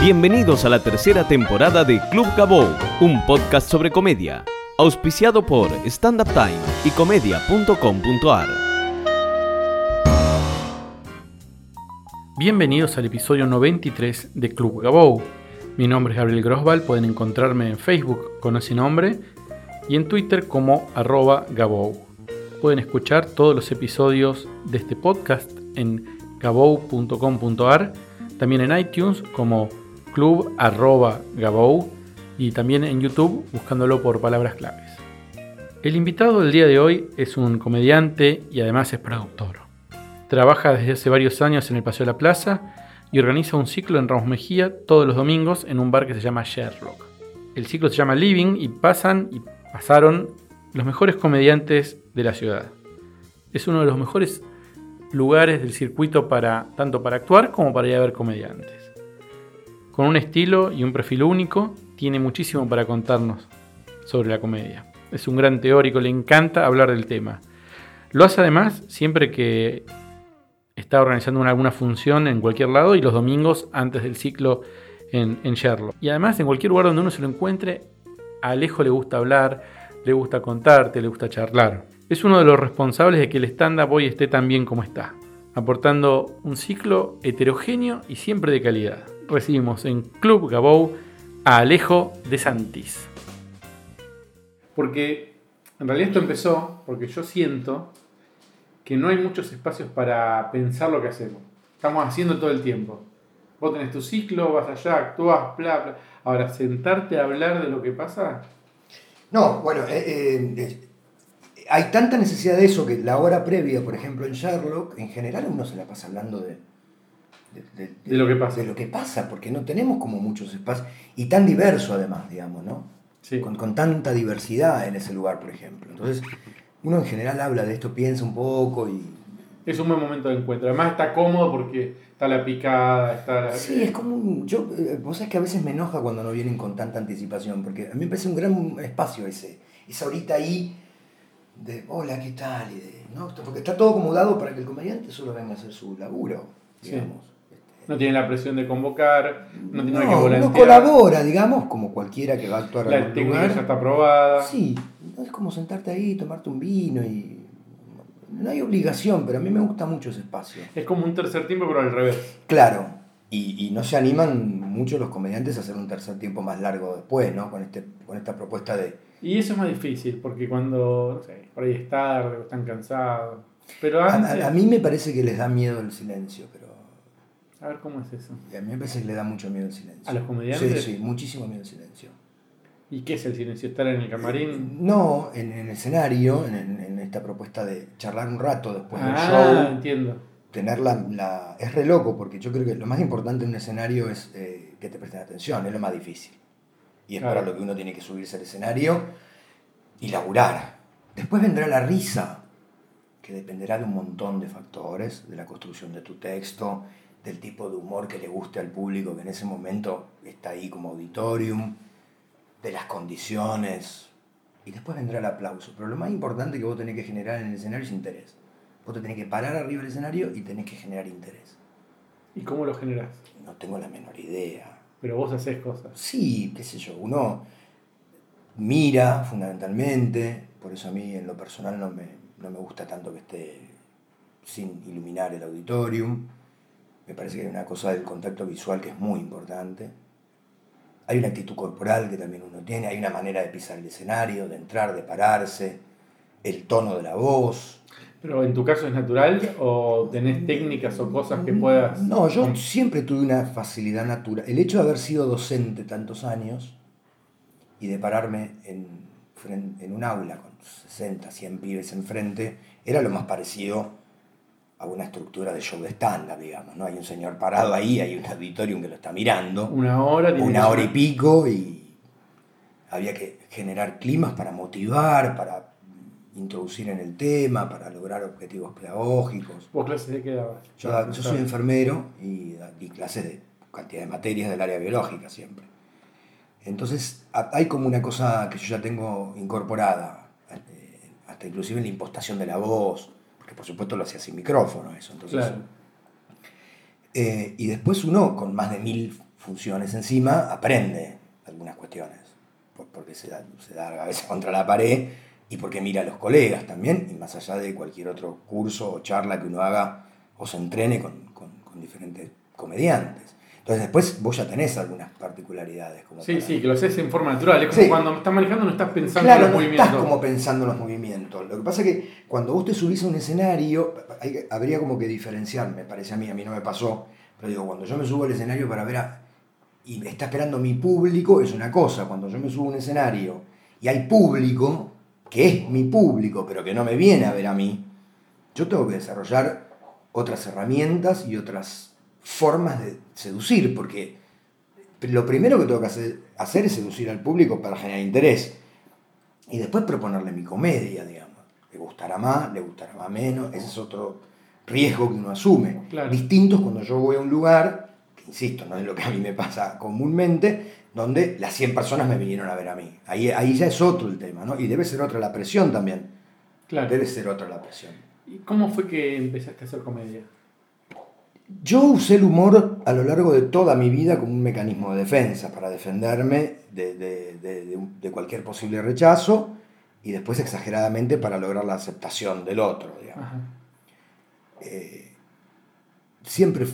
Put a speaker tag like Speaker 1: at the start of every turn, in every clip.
Speaker 1: Bienvenidos a la tercera temporada de Club Gabou, un podcast sobre comedia, auspiciado por Stand Up Time y comedia.com.ar.
Speaker 2: Bienvenidos al episodio 93 de Club Gabou. Mi nombre es Gabriel Grosval, pueden encontrarme en Facebook con ese nombre y en Twitter como arroba Gabou. Pueden escuchar todos los episodios de este podcast en gabou.com.ar, también en iTunes como club arroba Gabou y también en YouTube buscándolo por palabras claves. El invitado del día de hoy es un comediante y además es productor. Trabaja desde hace varios años en el Paseo de la Plaza y organiza un ciclo en Ramos Mejía todos los domingos en un bar que se llama Sherlock. El ciclo se llama Living y pasan y pasaron los mejores comediantes de la ciudad. Es uno de los mejores lugares del circuito para tanto para actuar como para ir a ver comediantes. Con un estilo y un perfil único, tiene muchísimo para contarnos sobre la comedia. Es un gran teórico, le encanta hablar del tema. Lo hace además siempre que está organizando una, alguna función en cualquier lado y los domingos antes del ciclo en, en Sherlock. Y además en cualquier lugar donde uno se lo encuentre, a Alejo le gusta hablar, le gusta contarte, le gusta charlar. Es uno de los responsables de que el stand-up hoy esté tan bien como está, aportando un ciclo heterogéneo y siempre de calidad. Recibimos en Club Gabou a Alejo de Santís. Porque en realidad esto empezó porque yo siento que no hay muchos espacios para pensar lo que hacemos. Estamos haciendo todo el tiempo. Vos tenés tu ciclo, vas allá, actúas, bla, bla. Ahora, sentarte a hablar de lo que pasa.
Speaker 3: No, bueno, eh, eh, hay tanta necesidad de eso que la hora previa, por ejemplo, en Sherlock, en general uno se la pasa hablando de,
Speaker 2: de, de lo que pasa.
Speaker 3: De lo que pasa, porque no tenemos como muchos espacios, y tan diverso además, digamos, ¿no?
Speaker 2: Sí.
Speaker 3: Con, con tanta diversidad en ese lugar, por ejemplo. Entonces, uno en general habla de esto, piensa un poco y...
Speaker 2: Es un buen momento de encuentro. Además está cómodo porque está la picada, está la...
Speaker 3: Sí, es como un... Yo, eh, vos sabés que a veces me enoja cuando no vienen con tanta anticipación, porque a mí me parece un gran espacio ese. Esa horita ahí de hola, ¿qué tal? Y de, ¿no? Porque está todo acomodado para que el comediante solo venga a hacer su laburo, digamos.
Speaker 2: No tiene la presión de convocar, no tiene
Speaker 3: No,
Speaker 2: que volantear.
Speaker 3: uno colabora, digamos, como cualquiera que va a actuar
Speaker 2: La técnica
Speaker 3: lugar.
Speaker 2: ya está aprobada.
Speaker 3: Sí, es como sentarte ahí, tomarte un vino y... No hay obligación, pero a mí me gusta mucho ese espacio.
Speaker 2: Es como un tercer tiempo, pero al revés.
Speaker 3: Claro, y, y no se animan mucho los comediantes a hacer un tercer tiempo más largo después, ¿no? Con, este, con esta propuesta de...
Speaker 2: Y eso es más difícil, porque cuando, no sé, por ahí es tarde o están cansados. Pero
Speaker 3: A,
Speaker 2: antes,
Speaker 3: a- a mí me parece que les da miedo el silencio.
Speaker 2: A ver cómo es eso.
Speaker 3: A mí parece que le da mucho miedo el silencio.
Speaker 2: ¿A los comediantes?
Speaker 3: Sí, sí, muchísimo miedo el silencio.
Speaker 2: ¿Y qué es el silencio? ¿Estar en el camarín?
Speaker 3: No, en, en el escenario, en, esta propuesta de charlar un rato después del
Speaker 2: ah,
Speaker 3: show,
Speaker 2: entiendo.
Speaker 3: tener la, la- Es re loco, porque yo creo que lo más importante en un escenario es eh, que te presten atención, es lo más difícil. Y es
Speaker 2: Claro.
Speaker 3: para lo que uno tiene que subirse al escenario y laburar. Después vendrá la risa, que dependerá de un montón de factores, de la construcción de tu texto, del tipo de humor que le guste al público que en ese momento está ahí como auditorium, de las condiciones, y después vendrá el aplauso. Pero lo más importante que vos tenés que generar en el escenario es interés. Vos te tenés que parar arriba del escenario y tenés que generar interés.
Speaker 2: ¿Y cómo lo generás?
Speaker 3: No tengo la menor idea.
Speaker 2: Pero vos haces cosas.
Speaker 3: Sí, qué sé yo, uno mira fundamentalmente, por eso a mí en lo personal no me, no me gusta tanto que esté sin iluminar el auditorium. Me parece que hay una cosa del contacto visual que es muy importante. Hay una actitud corporal que también uno tiene, hay una manera de pisar el escenario, de entrar, de pararse, el tono de la voz.
Speaker 2: ¿Pero en tu caso es natural o tenés técnicas o cosas que puedas...?
Speaker 3: No, yo siempre tuve una facilidad natural. El hecho de haber sido docente tantos años y de pararme en, en un aula con 60, 100 pibes enfrente, era lo más parecido a una estructura de show de stand-up, digamos. ¿no? Hay un señor parado ahí, hay un auditorium que lo está mirando,
Speaker 2: Una hora...
Speaker 3: una hora y pico, y había que generar climas para motivar, para introducir en el tema, para lograr objetivos pedagógicos.
Speaker 2: ¿Vos clases de qué dabas?
Speaker 3: Yo, soy enfermero y di clases de cantidad de materias del área biológica siempre. Entonces hay como una cosa que yo ya tengo incorporada, eh, hasta inclusive en la impostación de la voz, porque por supuesto lo hacía sin micrófono eso. Entonces,
Speaker 2: Claro.
Speaker 3: eh, y después uno con más de mil funciones. Encima aprende algunas cuestiones, porque se da, se da a veces contra la pared y porque mira a los colegas también, y más allá de cualquier otro curso o charla que uno haga o se entrene con, con, diferentes comediantes. Entonces después vos ya tenés algunas particularidades.
Speaker 2: Como sí, sí, que lo haces en forma natural. Es como cuando estás manejando no estás pensando en los
Speaker 3: no
Speaker 2: movimientos.
Speaker 3: estás como pensando en los movimientos. Lo que pasa es que cuando vos te subís a un escenario, habría como que diferenciar, me parece a mí, a mí no me pasó, pero digo, cuando yo me subo al escenario para ver a, y está esperando mi público, es una cosa. Cuando yo me subo a un escenario y hay público, que es mi público, pero que no me viene a ver a mí, yo tengo que desarrollar otras herramientas y otras formas de seducir, porque lo primero que tengo que hacer, hacer es seducir al público para generar interés. Y después proponerle mi comedia, digamos. Le gustará más, le gustará más menos, ese es otro riesgo que uno asume. Distintos cuando yo voy a un lugar, que insisto, no es lo que a mí me pasa comúnmente, donde las 100 personas me vinieron a ver a mí. Ahí, ahí ya es otro el tema, ¿no? Y debe ser otra la presión también. Claro. Debe ser otra la presión.
Speaker 2: ¿Y cómo fue que empezaste a hacer comedia?
Speaker 3: Yo usé el humor a lo largo de toda mi vida como un mecanismo de defensa, para defenderme de, cualquier posible rechazo y después exageradamente para lograr la aceptación del otro. Eh, siempre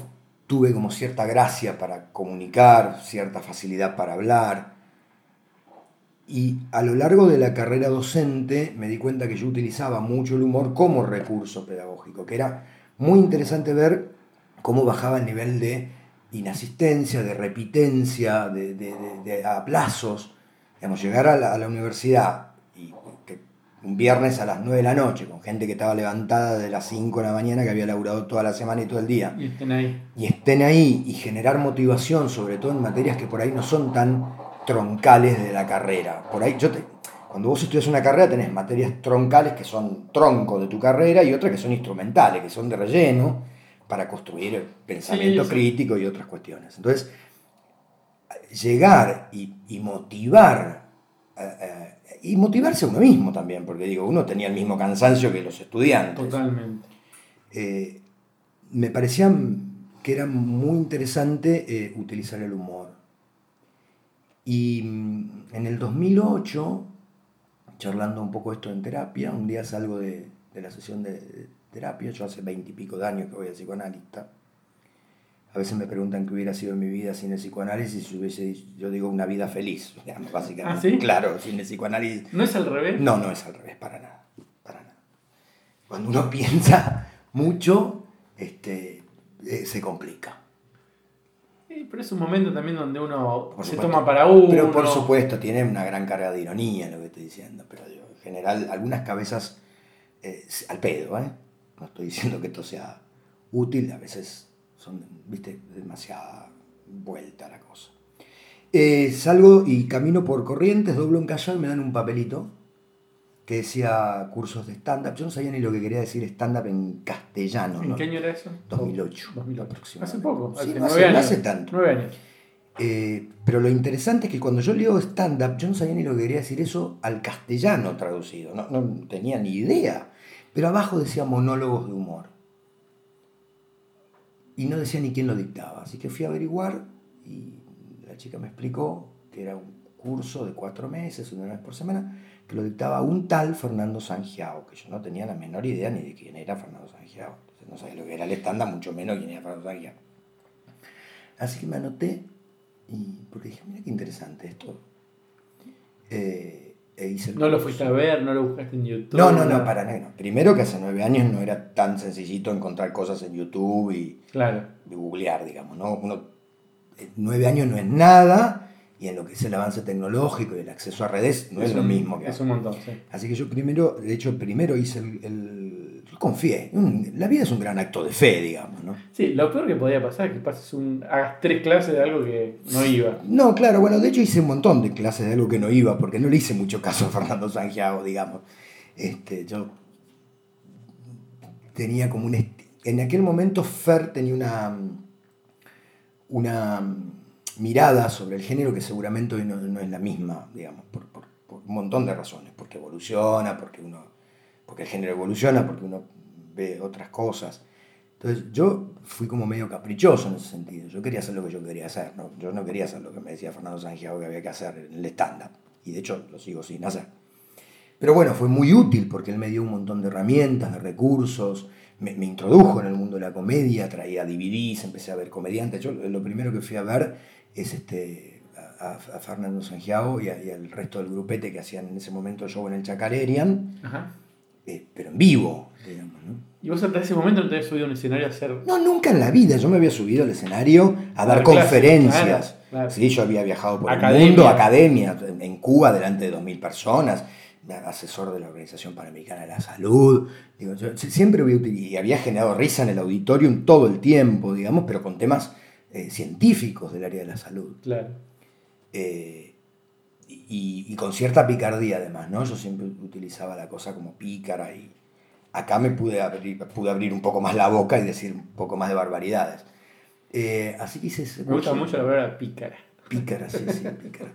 Speaker 3: tuve como cierta gracia para comunicar, cierta facilidad para hablar. Y a lo largo de la carrera docente me di cuenta que yo utilizaba mucho el humor como recurso pedagógico, que era muy interesante ver cómo bajaba el nivel de inasistencia, de repitencia, de, aplazos. Digamos, llegar a la, a la universidad un viernes a las 9 de la noche, con gente que estaba levantada de las 5 de la mañana, que había laburado toda la semana y todo el día.
Speaker 2: Y estén ahí.
Speaker 3: Y estén ahí y generar motivación, sobre todo en materias que por ahí no son tan troncales de la carrera. Por ahí, yo te, cuando vos estudias una carrera tenés materias troncales que son tronco de tu carrera y otras que son instrumentales, que son de relleno para construir pensamiento crítico y otras cuestiones. Entonces, llegar y, motivar eh, eh, y motivarse a uno mismo también, porque digo, uno tenía el mismo cansancio que los estudiantes.
Speaker 2: Totalmente.
Speaker 3: Eh, me parecía que era muy interesante eh, utilizar el humor. Y mm, en el 2008, charlando un poco esto en terapia, un día salgo de, de la sesión de terapia, yo hace veintipico de años que voy a psicoanalista, a veces me preguntan qué hubiera sido mi vida sin el psicoanálisis si hubiese, yo digo, una vida feliz, básicamente.
Speaker 2: ¿Ah, sí?
Speaker 3: Claro, sin el psicoanálisis.
Speaker 2: ¿No es al revés?
Speaker 3: No, no es al revés, para nada. Para nada. Cuando uno piensa mucho, este, eh, se complica.
Speaker 2: Sí, pero es un momento también donde uno se toma para uno.
Speaker 3: Pero por supuesto, tiene una gran carga de ironía lo que estoy diciendo. Pero en general, algunas cabezas eh, al pedo, ¿eh? No estoy diciendo que esto sea útil, a veces son, viste, demasiada vuelta la cosa. Eh, salgo y camino por Corrientes, doblo un Callao y me dan un papelito que decía cursos de stand-up. Yo no sabía ni lo que quería decir stand-up en castellano.
Speaker 2: ¿En qué año era eso?
Speaker 3: 2008.
Speaker 2: 2008. Hace poco, hace
Speaker 3: no
Speaker 2: hace,
Speaker 3: años. tanto.
Speaker 2: Nueve años.
Speaker 3: Eh, pero lo interesante es que cuando yo leo stand-up, yo no sabía ni lo que quería decir eso al castellano traducido. No, no tenía ni idea. Pero abajo decía monólogos de humor y no decía ni quién lo dictaba. Así que fui a averiguar y la chica me explicó que era un curso de cuatro meses, una vez por semana, que lo dictaba un tal Fernando Sangiao, que yo no tenía la menor idea ni de quién era Fernando Sangiao. no sabía lo que era el estándar, mucho menos quién era Fernando Sangiao. Así que me anoté y porque dije, mira qué interesante esto.
Speaker 2: Eh, e no lo fuiste a ver, no lo buscaste en YouTube.
Speaker 3: No, no, no, para nada. Primero que hace nueve años no era tan sencillito encontrar cosas en YouTube y,
Speaker 2: claro.
Speaker 3: googlear, digamos. ¿no? Uno, eh, nueve años no es nada y en lo que es el avance tecnológico y el acceso a redes no es, lo mismo que
Speaker 2: Es un montón, sí.
Speaker 3: Así que yo primero, de hecho, primero hice el confié. La vida es un gran acto de fe, digamos, ¿no?
Speaker 2: Sí, lo peor que podía pasar es que pases un, hagas tres clases de algo que no iba.
Speaker 3: No, claro, bueno, de hecho hice un montón de clases de algo que no iba, porque no le hice mucho caso a Fernando Sangiago, digamos. Este, yo tenía como un... En aquel momento Fer tenía una, una mirada sobre el género que seguramente hoy no, es la misma, digamos, por, por un montón de razones, porque evoluciona, porque uno porque el género evoluciona, porque uno ve otras cosas. Entonces yo fui como medio caprichoso en ese sentido. Yo quería hacer lo que yo quería hacer. ¿no? Yo no quería hacer lo que me decía Fernando Sangiago que había que hacer en el stand-up. Y de hecho lo sigo sin hacer. Pero bueno, fue muy útil porque él me dio un montón de herramientas, de recursos, me, introdujo en el mundo de la comedia, traía DVDs, empecé a ver comediantes. Yo lo primero que fui a ver es este, a, Fernando Sangiago y, al resto del grupete que hacían en ese momento show en el Chacarerian, eh, pero en vivo, digamos.
Speaker 2: ¿Y vos hasta ese momento no te habías subido a un escenario a hacer.?
Speaker 3: No, nunca en la vida. Yo me había subido al escenario a dar conferencias. Sí, yo había viajado por el mundo, academia, en Cuba, delante de 2.000 personas asesor de la Organización Panamericana de la Salud. Digo, yo siempre y había generado risa en el auditorium todo el tiempo, digamos, pero con temas eh, científicos del área de la salud.
Speaker 2: Claro.
Speaker 3: Eh, y, con cierta picardía además, ¿no? Yo siempre utilizaba la cosa como pícara y acá me pude abrir, pude abrir un poco más la boca y decir un poco más de barbaridades. Eh, así que hice
Speaker 2: ese Me gusta mucho la palabra pícara.
Speaker 3: Pícara, sí, sí, pícara.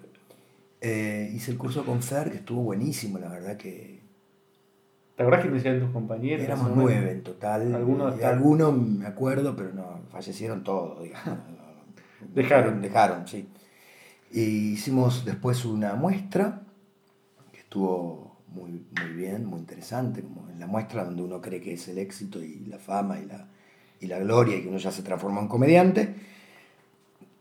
Speaker 3: Eh, hice el curso con Fer, que estuvo buenísimo, la verdad que...
Speaker 2: ¿Te acordás que me decían tus compañeros?
Speaker 3: Éramos nueve en total. ¿Algunos? Algunos me acuerdo, pero no, fallecieron todos, digamos.
Speaker 2: dejaron.
Speaker 3: Dejaron, sí. Y hicimos después una muestra, que estuvo muy, muy bien, muy interesante, como en la muestra donde uno cree que es el éxito y la fama y la, y la gloria y que uno ya se transforma en comediante.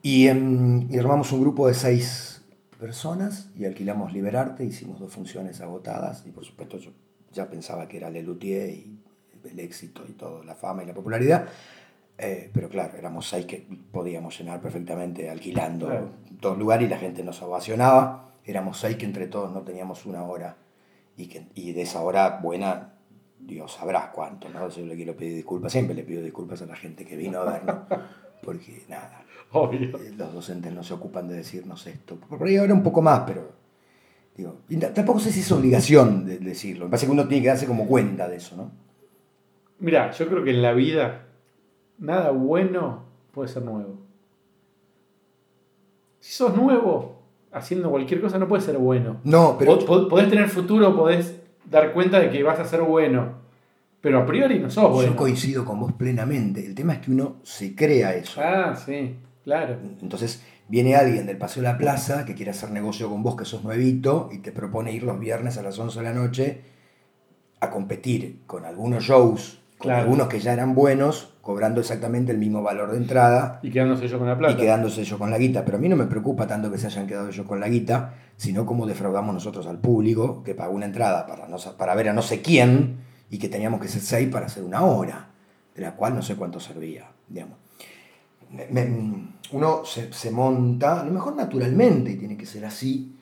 Speaker 3: Y, em, y armamos un grupo de seis personas y alquilamos Liberarte, hicimos dos funciones agotadas y por supuesto yo ya pensaba que era Lelutier y el éxito y todo, la fama y la popularidad, eh, pero claro, éramos seis que podíamos llenar perfectamente alquilando dos lugares y la gente nos ovacionaba, éramos seis que entre todos no teníamos una hora y, que, y de esa hora buena Dios sabrá cuánto, ¿no? Yo le quiero pedir disculpas, siempre le pido disculpas a la gente que vino a vernos, porque nada, eh, los docentes no se ocupan de decirnos esto. Por ahí ahora un poco más, pero digo, tampoco sé si es obligación de decirlo. Me parece que uno tiene que darse como cuenta de eso, ¿no?
Speaker 2: Mira, yo creo que en la vida nada bueno puede ser nuevo. Si sos nuevo, haciendo cualquier cosa no puede ser bueno.
Speaker 3: No, pero...
Speaker 2: Podés tener futuro, podés dar cuenta de que vas a ser bueno. Pero a priori no sos bueno.
Speaker 3: Yo coincido con vos plenamente. El tema es que uno se crea eso.
Speaker 2: Ah, sí. Claro.
Speaker 3: Entonces viene alguien del Paseo de la Plaza que quiere hacer negocio con vos, que sos nuevito, y te propone ir los viernes a las 11 de la noche a competir con algunos shows, con algunos que ya eran buenos, cobrando exactamente el mismo valor de entrada.
Speaker 2: Y quedándose ellos con la plata.
Speaker 3: Y quedándose ellos con la guita. Pero a mí no me preocupa tanto que se hayan quedado ellos con la guita, sino cómo defraudamos nosotros al público que pagó una entrada para, no, para ver a no sé quién y que teníamos que ser seis para hacer una hora, de la cual no sé cuánto servía, digamos uno se, monta, a lo mejor naturalmente, y tiene que ser así,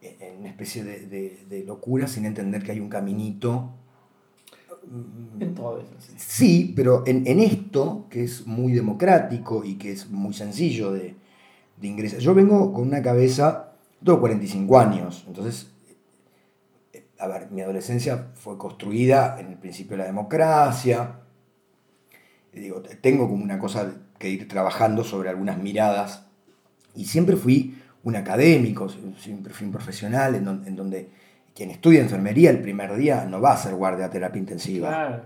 Speaker 3: en una especie de, locura sin entender que hay un caminito.
Speaker 2: En todo eso.
Speaker 3: Sí, pero en, esto, que es muy democrático y que es muy sencillo de, ingresar. Yo vengo con una cabeza, tengo 45 años, entonces, a ver, mi adolescencia fue construida en el principio de la democracia. Digo, tengo como una cosa que ir trabajando sobre algunas miradas. Y siempre fui un académico, siempre fui un profesional en, donde, quien estudia enfermería el primer día no va a ser guardia terapia intensiva.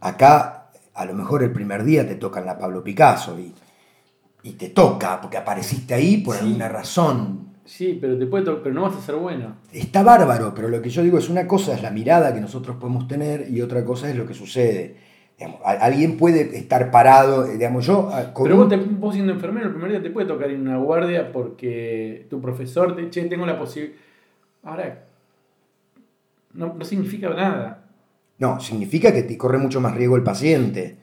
Speaker 3: Acá, a lo mejor el primer día te tocan la Pablo Picasso y, y te toca porque apareciste ahí por alguna razón.
Speaker 2: Sí, pero, te puede pero no vas a ser bueno.
Speaker 3: Está bárbaro, pero lo que yo digo es una cosa es la mirada que nosotros podemos tener y otra cosa es lo que sucede alguien puede estar parado, eh, digamos, yo...
Speaker 2: Ah, Pero vos, te, vos, siendo enfermero, el primer día te puede tocar en una guardia porque tu profesor te che, tengo la posibilidad... Ahora, no, significa nada.
Speaker 3: No, significa que te corre mucho más riesgo el paciente.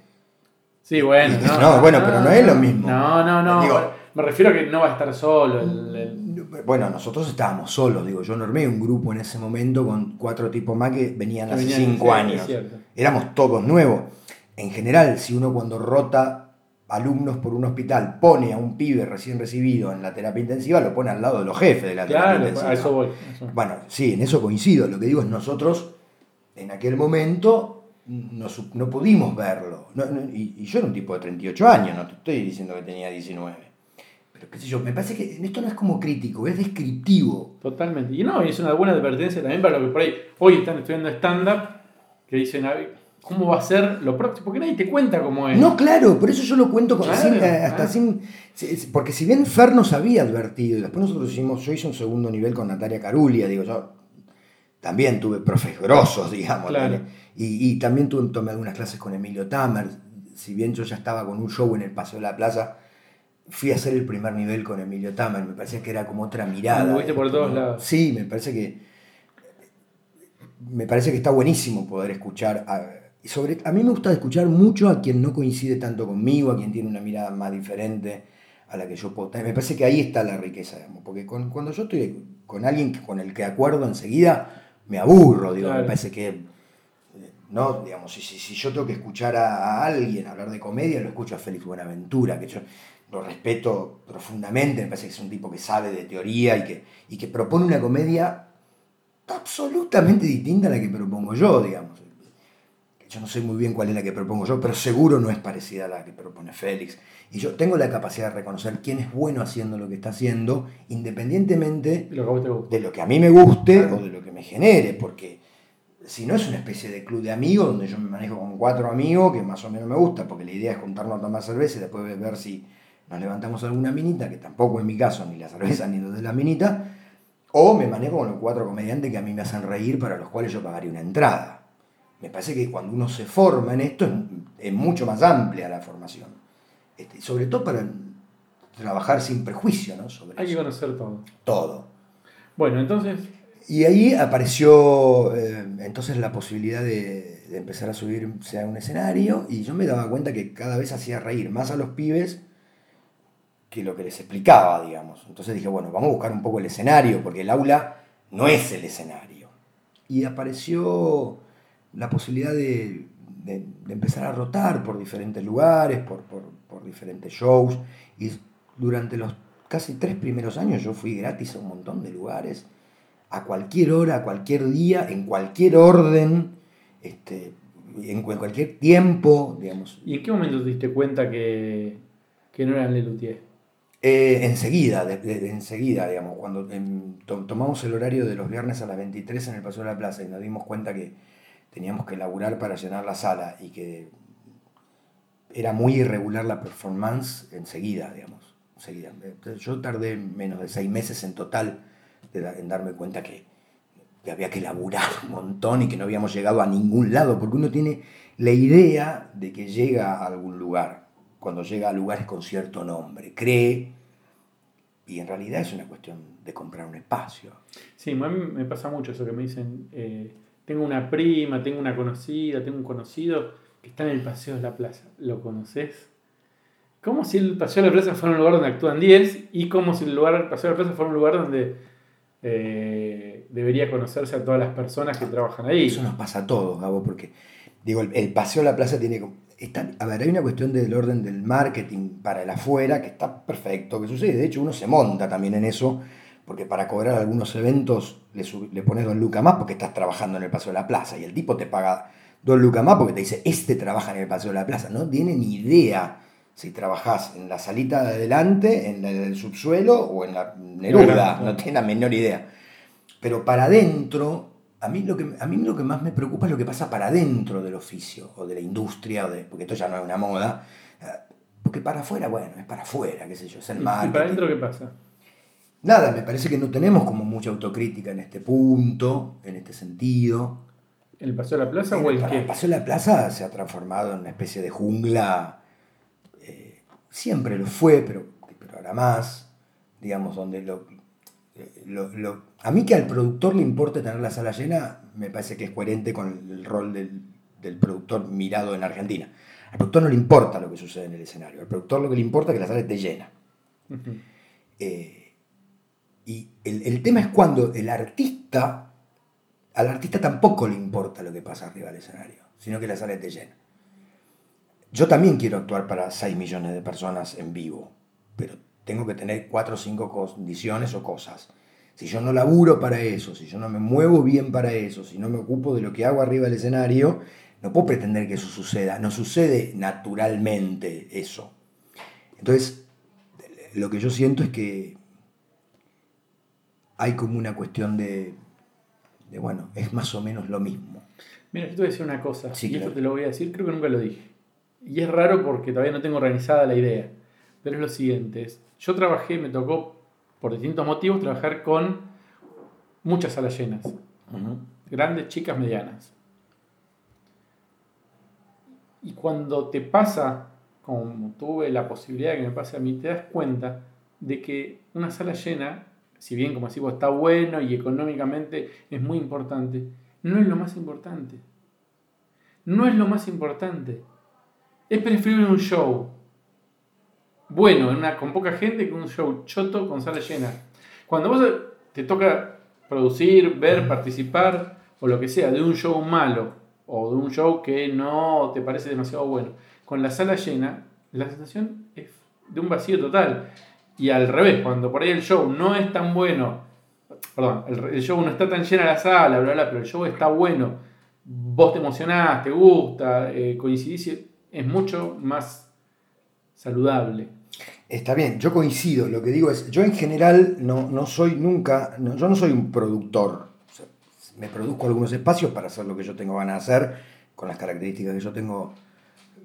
Speaker 2: Sí, bueno.
Speaker 3: No, bueno, pero no es lo mismo.
Speaker 2: No, no, no. me refiero a que no va a estar solo.
Speaker 3: Bueno, nosotros estábamos solos, digo, yo normé un grupo en ese momento con cuatro tipos más que venían hace cinco años. Éramos todos nuevos en general, si uno cuando rota alumnos por un hospital pone a un pibe recién recibido en la terapia intensiva, lo pone al lado de los jefes de la terapia intensiva.
Speaker 2: A eso voy.
Speaker 3: Bueno, sí, en eso coincido. Lo que digo es nosotros en aquel momento no, pudimos verlo. y, yo era un tipo de 38 años, no te estoy diciendo que tenía 19. Pero qué sé yo, me parece que esto no es como crítico, es descriptivo.
Speaker 2: Totalmente. Y no, es una buena advertencia también para lo que por ahí hoy están estudiando stand-up, que dicen, cómo va a ser lo próximo, porque nadie te cuenta cómo es.
Speaker 3: No, claro, por eso yo lo cuento con,
Speaker 2: Claro,
Speaker 3: sin- eh,
Speaker 2: claro.
Speaker 3: hasta sin. si- Porque si bien Fer nos había advertido, y después nosotros hicimos, yo hice un segundo nivel con Natalia Carulia, digo yo, también tuve profes grosos, digamos.
Speaker 2: Claro.
Speaker 3: Y, y también tuve, tomé algunas clases con Emilio Tamer, si bien yo ya estaba con un show en el Paseo de la Plaza, fui a hacer el primer nivel con Emilio Tamer, me parecía que era como otra mirada.
Speaker 2: Anduviste por todos lados.
Speaker 3: Sí, me parece que me parece que está buenísimo poder escuchar a, sobre a mí me gusta escuchar mucho a quien no coincide tanto conmigo, a quien tiene una mirada más diferente a la que yo puedo tener. Me parece que ahí está la riqueza, digamos, porque con- cuando yo estoy con alguien con el que acuerdo enseguida, me aburro, digo,
Speaker 2: Claro.
Speaker 3: me parece que eh, no, digamos, si, si, si yo tengo que escuchar a, a alguien hablar de comedia, lo escucho a Félix Buenaventura, que yo lo respeto profundamente, me parece que es un tipo que sabe de teoría y que, y que propone una comedia absolutamente distinta a la que propongo yo, digamos. Yo no sé muy bien cuál es la que propongo yo, pero seguro no es parecida a la que propone Félix. Y yo tengo la capacidad de reconocer quién es bueno haciendo lo que está haciendo, independientemente
Speaker 2: Lo que
Speaker 3: de lo que a mí me guste o de lo que me genere, porque si no es una especie de club de amigos donde yo me manejo con cuatro amigos que más o menos me gusta, porque la idea es juntarnos a tomar cerveza y después ver si nos levantamos alguna minita, que tampoco es mi caso, ni la cerveza ni lo de la minita, o me manejo con los cuatro comediantes que a mí me hacen reír, para los cuales yo pagaría una entrada. Me parece que cuando uno se forma en esto es, es mucho más amplia la formación. Este, sobre todo para trabajar sin prejuicio ¿no? sobre
Speaker 2: Hay que conocer todo.
Speaker 3: todo.
Speaker 2: Bueno, entonces,
Speaker 3: Y ahí apareció eh, entonces la posibilidad de, de empezar a subirse a un escenario y yo me daba cuenta que cada vez hacía reír más a los pibes que lo que les explicaba, digamos. Entonces dije, bueno, vamos a buscar un poco el escenario, porque el aula no es el escenario. Y apareció la posibilidad de, de- de empezar a rotar por diferentes lugares, por, por- por diferentes shows. Y durante los casi tres primeros años yo fui gratis a un montón de lugares, a cualquier hora, a cualquier día, en cualquier orden, este, en cu- cualquier tiempo, digamos.
Speaker 2: ¿y en qué momento te diste cuenta que, que no eran Lelutier?
Speaker 3: Eh, enseguida, de- enseguida, digamos, cuando em, to- tomamos el horario de los viernes a las 23 en el Paseo de la Plaza y nos dimos cuenta que teníamos que laburar para llenar la sala y que era muy irregular la performance enseguida, digamos. Enseguida. Yo tardé menos de seis meses en total en darme cuenta que, que había que laburar un montón y que no habíamos llegado a ningún lado, porque uno tiene la idea de que llega a algún lugar, cuando llega a lugares con cierto nombre, cree, y en realidad es una cuestión de comprar un espacio.
Speaker 2: Sí, me pasa mucho eso que me dicen, eh, tengo una prima, tengo una conocida, tengo un conocido que está en el Paseo de la Plaza. ¿Lo conoces? Como si el Paseo de la Plaza fuera un lugar donde actúan 10 y como si el lugar, el Paseo de la Plaza fuera un lugar donde eh, debería conocerse a todas las personas que trabajan ahí.
Speaker 3: Eso nos pasa a todos, Gabo, porque digo, el, paseo a la plaza tiene como- está- a ver, hay una cuestión del orden del marketing para el afuera que está perfecto, que sucede. De hecho, uno se monta también en eso, porque para cobrar algunos eventos le, pones dos lucas más porque estás trabajando en el paseo de la plaza y el tipo te paga dos lucas más porque te dice, este trabaja en el paseo de la plaza. No tiene ni idea si trabajás en la salita de adelante, en el subsuelo o en la neruda. No tiene la menor idea. Pero para adentro, a mí, lo que, a mí lo que más me preocupa es lo que pasa para adentro del oficio o de la industria, o de, porque esto ya no es una moda. eh, Porque para afuera, bueno, es para afuera, qué sé yo, es el
Speaker 2: ¿Y
Speaker 3: marketing.
Speaker 2: para adentro qué pasa?
Speaker 3: Nada, me parece que no tenemos como mucha autocrítica en este punto, en este sentido.
Speaker 2: ¿El Paseo de la Plaza o el qué?
Speaker 3: el Paseo de la Plaza se ha transformado en una especie de jungla. eh, siempre lo fue, pero, pero ahora más. Digamos, donde lo, eh, lo- lo- A mí que al productor le importe tener la sala llena, me parece que es coherente con el rol del, del productor mirado en Argentina. Al productor no le importa lo que sucede en el escenario. Al productor lo que le importa es que la sala esté llena. Eh, y el, el tema es cuando el artista, al artista tampoco le importa lo que pasa arriba del escenario, sino que la sala esté llena. Yo también quiero actuar para 6 millones de personas en vivo, pero tengo que tener 4 o 5 condiciones o cosas. Si yo no laburo para eso, si yo no me muevo bien para eso, si no me ocupo de lo que hago arriba del escenario, no puedo pretender que eso suceda. No sucede naturalmente eso. Entonces, lo que yo siento es que hay como una cuestión de, de, bueno, es más o menos lo mismo.
Speaker 2: Mira, yo te voy a decir una cosa,
Speaker 3: Sí,
Speaker 2: y esto te lo voy a decir, creo que nunca lo dije. Y es raro porque todavía no tengo organizada la idea. Pero es lo siguiente, yo trabajé, me tocó, por distintos motivos, trabajar con muchas salas llenas. Grandes, chicas, medianas. Y cuando te pasa, como tuve la posibilidad de que me pase a mí, te das cuenta de que una sala llena, si bien como decimos está bueno y económicamente es muy importante, no es lo más importante. No es lo más importante. Es preferible un show bueno en una, con poca gente que un show choto con sala llena. Cuando vos te toca producir, ver, participar o lo que sea de un show malo o de un show que no te parece demasiado bueno, con la sala llena, la sensación es de un vacío total. Y al revés, cuando por ahí el show no es tan bueno, perdón, el, show no está tan llena la sala, bla, bla, pero el show está bueno, vos te emocionás, te gusta, eh, coincidís, es mucho más saludable.
Speaker 3: Está bien, yo coincido. Lo que digo es, yo en general no, no soy nunca, no, yo no soy un productor. Me produzco algunos espacios para hacer lo que yo tengo ganas de hacer, con las características que yo tengo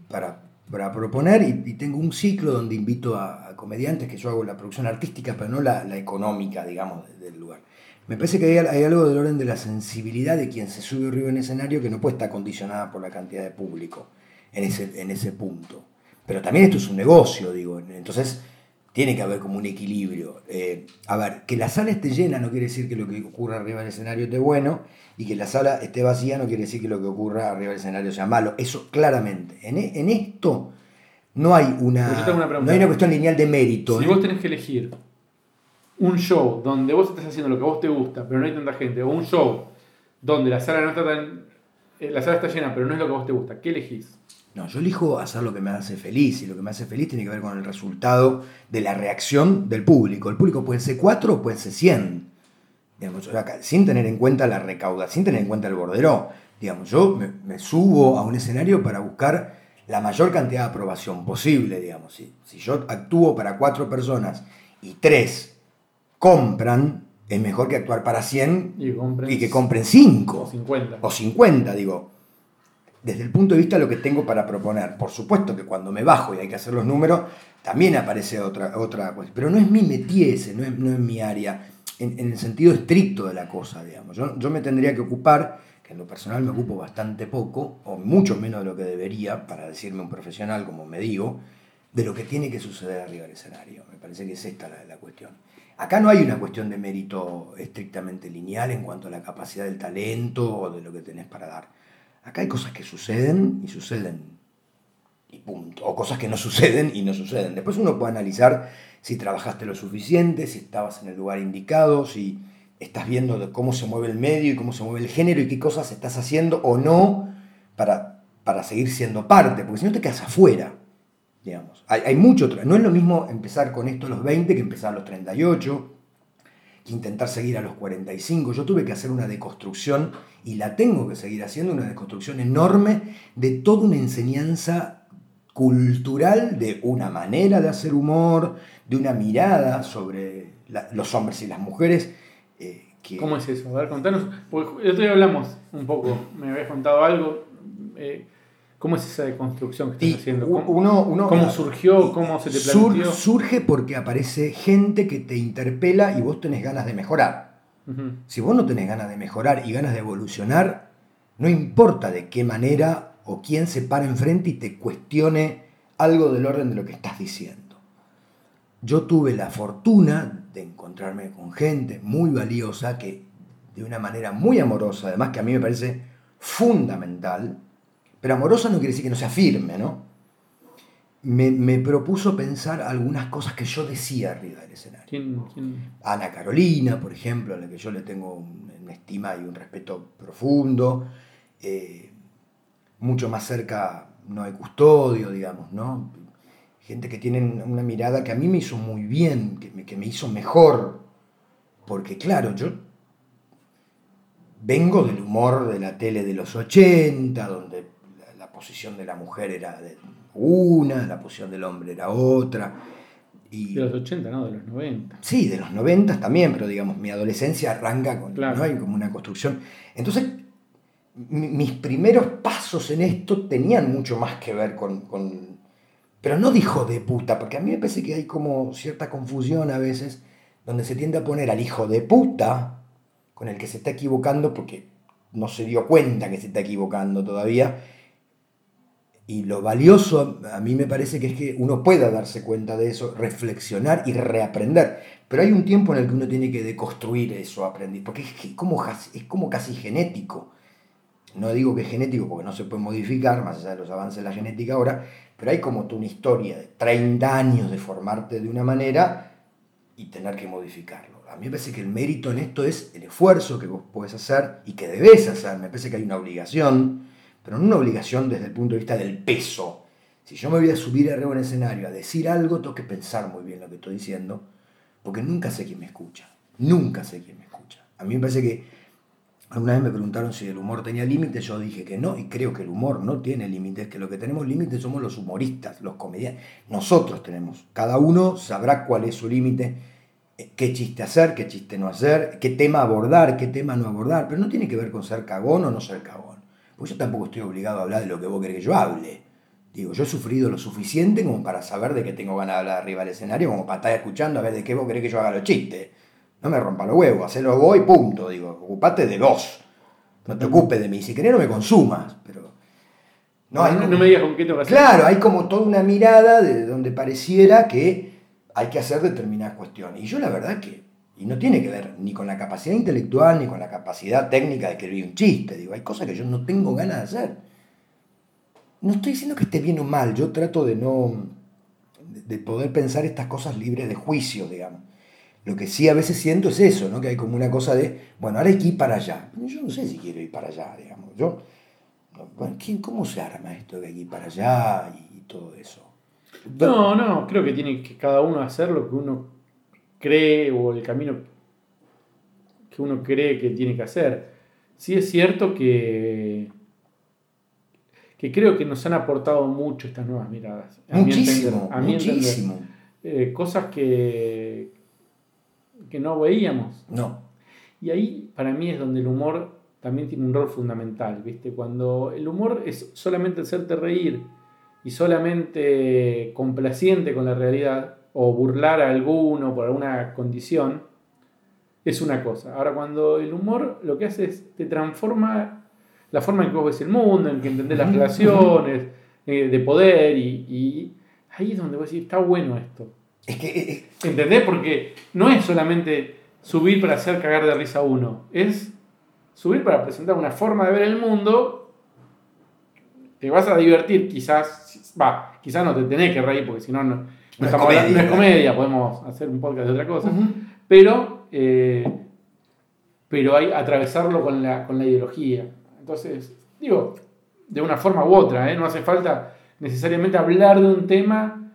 Speaker 3: para, para proponer, y, tengo un ciclo donde invito a, comediantes, que yo hago la producción artística, pero no la, la económica, digamos, de- del lugar. Me parece que hay, hay algo del orden de la sensibilidad de quien se sube arriba en escenario que no puede estar condicionada por la cantidad de público en ese, en ese punto. Pero también esto es un negocio, digo. Entonces, tiene que haber como un equilibrio. Eh, a ver, que la sala esté llena no quiere decir que lo que ocurra arriba del escenario esté bueno, y que la sala esté vacía no quiere decir que lo que ocurra arriba del escenario sea malo. Eso claramente. En, e- en esto no hay una,
Speaker 2: una
Speaker 3: no hay una cuestión lineal de mérito.
Speaker 2: Si
Speaker 3: ¿eh?
Speaker 2: vos tenés que elegir un show donde vos estás haciendo lo que a vos te gusta, pero no hay tanta gente, o un show donde la sala no está tan. eh, la sala está llena, pero no es lo que a vos te gusta, ¿qué elegís?
Speaker 3: No, yo elijo hacer lo que me hace feliz y lo que me hace feliz tiene que ver con el resultado de la reacción del público. El público puede ser 4 o puede ser 100. Digamos, yo acá, sin tener en cuenta la recaudación, sin tener en cuenta el bordero. Digamos, yo me, me subo a un escenario para buscar la mayor cantidad de aprobación posible. Digamos. Si, si yo actúo para 4 personas y 3 compran, es mejor que actuar para 100
Speaker 2: Y que compren,
Speaker 3: y que compren 5
Speaker 2: o 50.
Speaker 3: o 50, digo. Desde el punto de vista de lo que tengo para proponer. Por supuesto que cuando me bajo y hay que hacer los números, también aparece otra, otra cuestión. Pero no es mi métier ese, no es, no es mi área, en, en el sentido estricto de la cosa, digamos. Yo, yo me tendría que ocupar, que en lo personal me ocupo bastante poco, o mucho menos de lo que debería, para decirme un profesional como me digo, de lo que tiene que suceder arriba del escenario. Me parece que es esta la, la cuestión. Acá no hay una cuestión de mérito estrictamente lineal en cuanto a la capacidad del talento o de lo que tenés para dar. Acá hay cosas que suceden y suceden y punto. O cosas que no suceden y no suceden. Después uno puede analizar si trabajaste lo suficiente, si estabas en el lugar indicado, si estás viendo cómo se mueve el medio y cómo se mueve el género y qué cosas estás haciendo o no para, para seguir siendo parte, porque si no te quedas afuera. Digamos. Hay, hay mucho, no es lo mismo empezar con esto a los 20 que empezar a los 38, que intentar seguir a los 45. Yo tuve que hacer una deconstrucción y la tengo que seguir haciendo, una deconstrucción enorme de toda una enseñanza cultural, de una manera de hacer humor, de una mirada sobre los hombres y las mujeres. eh,
Speaker 2: ¿Cómo es eso? A ver, contanos. Porque hablamos un poco, me habías contado algo. eh, ¿Cómo es esa deconstrucción que estás
Speaker 3: Y
Speaker 2: haciendo? ¿Cómo,
Speaker 3: uno- uno-
Speaker 2: cómo surgió? ¿Cómo se te planteó?
Speaker 3: surge porque aparece gente que te interpela y vos tenés ganas de mejorar. Si vos no tenés ganas de mejorar y ganas de evolucionar, no importa de qué manera o quién se para enfrente y te cuestione algo del orden de lo que estás diciendo. Yo tuve la fortuna de encontrarme con gente muy valiosa que de una manera muy amorosa, además que a mí me parece fundamental, pero amorosa no quiere decir que no sea firme, ¿no? Me, me propuso pensar algunas cosas que yo decía arriba del escenario.
Speaker 2: ¿Quién, quién?
Speaker 3: Ana Carolina, por ejemplo, a la que yo le tengo un- una estima y un respeto profundo. Eh, mucho más cerca no hay custodio, digamos, ¿no? Gente que tienen una mirada que a mí me hizo muy bien, que me, que me hizo mejor. Porque claro, yo vengo del humor de la tele de los 80, donde posición de la mujer era de una, la posición del hombre era otra. Y,
Speaker 2: De los 80, no, de los 90.
Speaker 3: Sí, de los 90 también, pero digamos, mi adolescencia arranca con,
Speaker 2: Claro.
Speaker 3: ¿no? Hay como una construcción. Entonces, mis primeros pasos en esto tenían mucho más que ver con, con, Pero no dijo de puta, porque a mí me parece que hay como cierta confusión a veces, donde se tiende a poner al hijo de puta, con el que se está equivocando porque no se dio cuenta que se está equivocando todavía, y lo valioso a mí me parece que es que uno pueda darse cuenta de eso, reflexionar y reaprender. Pero hay un tiempo en el que uno tiene que deconstruir eso aprendido, porque es, como, es como casi genético. No digo que es genético porque no se puede modificar, más allá de los avances de la genética ahora, pero hay como una historia de 30 años de formarte de una manera y tener que modificarlo. A mí me parece que el mérito en esto es el esfuerzo que vos podés hacer y que debes hacer. Me parece que hay una obligación pero no una obligación desde el punto de vista del peso. Si yo me voy a subir arriba en el escenario a decir algo, tengo que pensar muy bien lo que estoy diciendo, porque nunca sé quién me escucha. Nunca sé quién me escucha. A mí me parece que alguna vez me preguntaron si el humor tenía límites, yo dije que no, y creo que el humor no tiene límites, que lo que tenemos límites somos los humoristas, los comediantes. Nosotros tenemos, cada uno sabrá cuál es su límite, eh, qué chiste hacer, qué chiste no hacer, qué tema abordar, qué tema no abordar, pero no tiene que ver con ser cagón o no ser cagón. Pues yo tampoco estoy obligado a hablar de lo que vos querés que yo hable. Digo, yo he sufrido lo suficiente como para saber de que tengo ganas de hablar arriba del escenario, como para estar escuchando a ver de qué vos querés que yo haga los chistes. No me rompa los huevos, hacelo vos y punto. Digo, ocupate de vos. No te ocupes de mí. Si querés no me consumas, pero...
Speaker 2: No, no, me digas con qué te vas
Speaker 3: a Claro, hay como toda una mirada de donde pareciera que hay que hacer determinadas cuestiones. Y yo la verdad que y no tiene que ver ni con la capacidad intelectual ni con la capacidad técnica de escribir un chiste. Digo, hay cosas que yo no tengo ganas de hacer. No estoy diciendo que esté bien o mal, yo trato de no. de poder pensar estas cosas libres de juicio, digamos. Lo que sí a veces siento es eso, ¿no? Que hay como una cosa de, bueno, ahora hay que ir para allá. Yo no sé si quiero ir para allá, digamos. Yo, bueno, ¿cómo se arma esto de aquí para allá y, todo eso?
Speaker 2: No, no, creo que tiene que cada uno hacer lo que uno cree o el camino que uno cree que tiene que hacer. Sí es cierto que, que creo que nos han aportado mucho estas nuevas miradas.
Speaker 3: muchísimo, muchísimo.
Speaker 2: Eh, cosas que, que no veíamos.
Speaker 3: No.
Speaker 2: Y ahí para mí es donde el humor también tiene un rol fundamental, ¿viste? Cuando el humor es solamente hacerte reír y solamente complaciente con la realidad, o burlar a alguno por alguna condición, es una cosa. Ahora, cuando el humor lo que hace es te transforma la forma en que vos ves el mundo, en que entendés las relaciones eh, de poder, y, ahí es donde vos decís, está bueno esto.
Speaker 3: Es que, eh, eh,
Speaker 2: ¿Entendés? Porque no es solamente subir para hacer cagar de risa a uno, es subir para presentar una forma de ver el mundo. Te vas a divertir, quizás, va, quizás no te tenés que reír porque si no, no no, es comedia, podemos hacer un podcast de otra cosa. Pero, eh, pero hay atravesarlo con la, con la ideología. Entonces, digo, de una forma u otra, ¿eh? no hace falta necesariamente hablar de un tema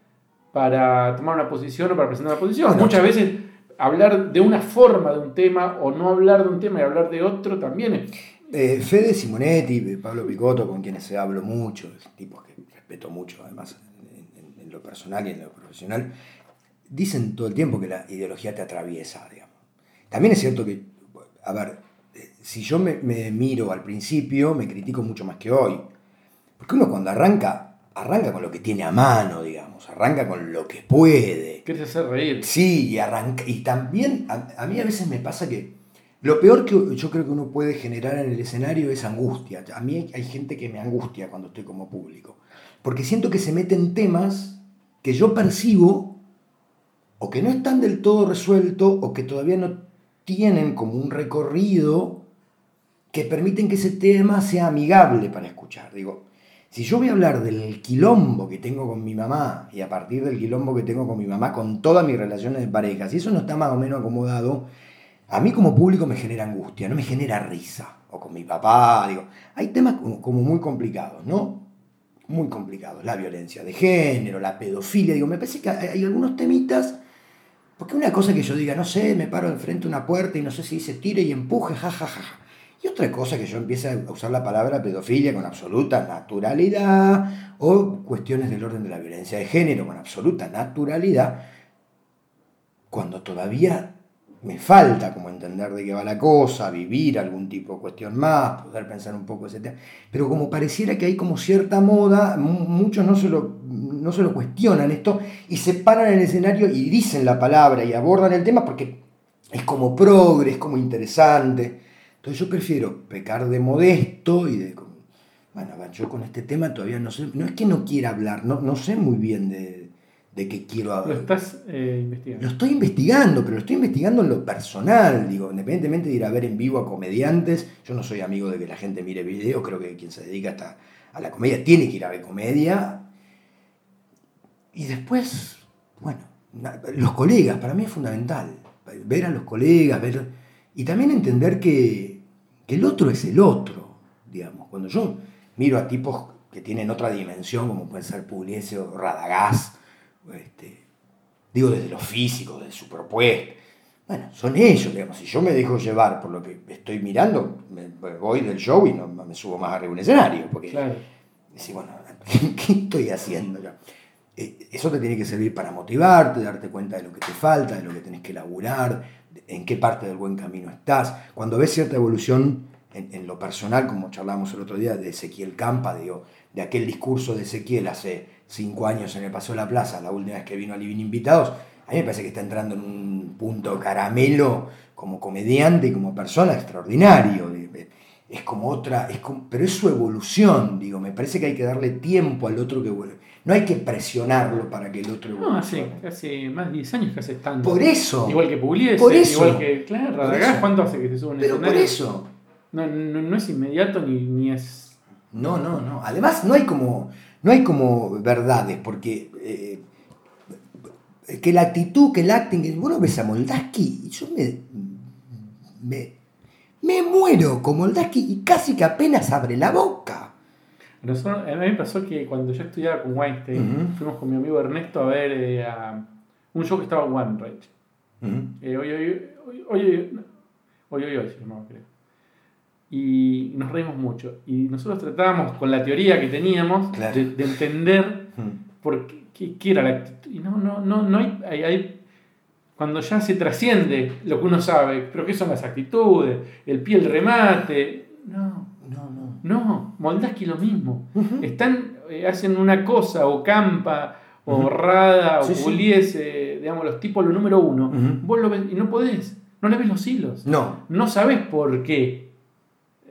Speaker 2: para tomar una posición o para presentar una posición. Muchas veces hablar de una forma de un tema o no hablar de un tema y hablar de otro también es...
Speaker 3: Eh, Fede Simonetti, Pablo Picotto, con quienes se hablo mucho, tipos que respeto mucho además en lo personal y en lo profesional, dicen todo el tiempo que la ideología te atraviesa, digamos. También es cierto que, a ver, eh, si yo me, miro al principio, me critico mucho más que hoy. Porque uno cuando arranca, arranca con lo que tiene a mano, digamos, arranca con lo que puede.
Speaker 2: Quieres hacer reír.
Speaker 3: Sí, y arranca. Y también, a, mí a veces me pasa que lo peor que yo creo que uno puede generar en el escenario es angustia. A mí hay gente que me angustia cuando estoy como público. Porque siento que se meten temas que yo percibo o que no están del todo resueltos o que todavía no tienen como un recorrido que permiten que ese tema sea amigable para escuchar. Digo, si yo voy a hablar del quilombo que tengo con mi mamá y a partir del quilombo que tengo con mi mamá con todas mis relaciones de pareja, si eso no está más o menos acomodado, a mí como público me genera angustia, no me genera risa. O con mi papá, digo, hay temas como muy complicados, ¿no? Muy complicado, La violencia de género, la pedofilia. Digo, me parece que hay, algunos temitas. Porque una cosa que yo diga, no sé, me paro enfrente de una puerta y no sé si dice tire y empuje, jajaja. Y otra cosa que yo empiece a usar la palabra pedofilia con absoluta naturalidad o cuestiones del orden de la violencia de género con absoluta naturalidad, cuando todavía me falta como entender de qué va la cosa, vivir algún tipo de cuestión más, poder pensar un poco ese. Pero como pareciera que hay como cierta moda, muchos no se, lo, no se lo cuestionan esto y se paran en el escenario y dicen la palabra y abordan el tema porque es como progre, es como interesante. Entonces yo prefiero pecar de modesto y de... Bueno, yo con este tema todavía no sé, no es que no quiera hablar, no, no sé muy bien de, de que quiero...
Speaker 2: Lo estás eh, investigando.
Speaker 3: Lo estoy investigando, pero lo estoy investigando en lo personal, digo, independientemente de ir a ver en vivo a comediantes, yo no soy amigo de que la gente mire videos, creo que quien se dedica hasta a la comedia tiene que ir a ver comedia. Y después, bueno, los colegas, para mí es fundamental, ver a los colegas, ver... Y también entender que, que el otro es el otro, digamos. Cuando yo miro a tipos que tienen otra dimensión, como pueden ser Pugliese o Radagás, este, digo desde lo físico, de su propuesta. Bueno, son ellos, digamos. Si yo me dejo llevar por lo que estoy mirando, me, voy del show y no me subo más arriba de un escenario. Porque,
Speaker 2: claro.
Speaker 3: bueno, ¿qué estoy haciendo? Eh, eso te tiene que servir para motivarte, darte cuenta de lo que te falta, de lo que tenés que elaborar, en qué parte del buen camino estás. Cuando ves cierta evolución en, en lo personal, como charlábamos el otro día de Ezequiel Campa, digo, de aquel discurso de Ezequiel hace cinco años en el Paso de la Plaza, la última vez que vino a Living Invitados, a mí me parece que está entrando en un punto caramelo como comediante y como persona extraordinario. Es como otra, es pero es su evolución, digo, me parece que hay que darle tiempo al otro que vuelve. No hay que presionarlo para que el otro
Speaker 2: No, hace casi más de 10 años que hace tanto.
Speaker 3: Por eso.
Speaker 2: Igual que Pugliese,
Speaker 3: por eso,
Speaker 2: igual que. Claro, ¿cuánto hace que se sube un
Speaker 3: Pero por eso.
Speaker 2: No, no, no, es inmediato ni, ni es.
Speaker 3: No, no, no. Además, no hay como no hay como verdades, porque eh, que la actitud, que el acting, bueno, ves a Moldaski y yo me, me, muero con Moldaski y casi que apenas abre la boca.
Speaker 2: a mí me pasó que cuando yo estudiaba con Weinstein, fuimos con mi amigo Ernesto a ver eh, un show que estaba en One Rage. Eh, hoy, hoy, hoy, hoy, hoy, hoy, hoy, creo y nos reímos mucho. Y nosotros tratábamos con la teoría que teníamos de, entender hmm. por qué, qué, era la actitud. Y no, no, no, no hay, hay, cuando ya se trasciende lo que uno sabe, pero qué son las actitudes, el pie, el remate. No, no, no. No, Moldaski lo mismo. Están, eh, hacen una cosa, o Campa, o Rada, o Puliese, digamos, los tipos, lo número uno. Vos lo ves y no podés, no le ves los hilos.
Speaker 3: No.
Speaker 2: No sabes por qué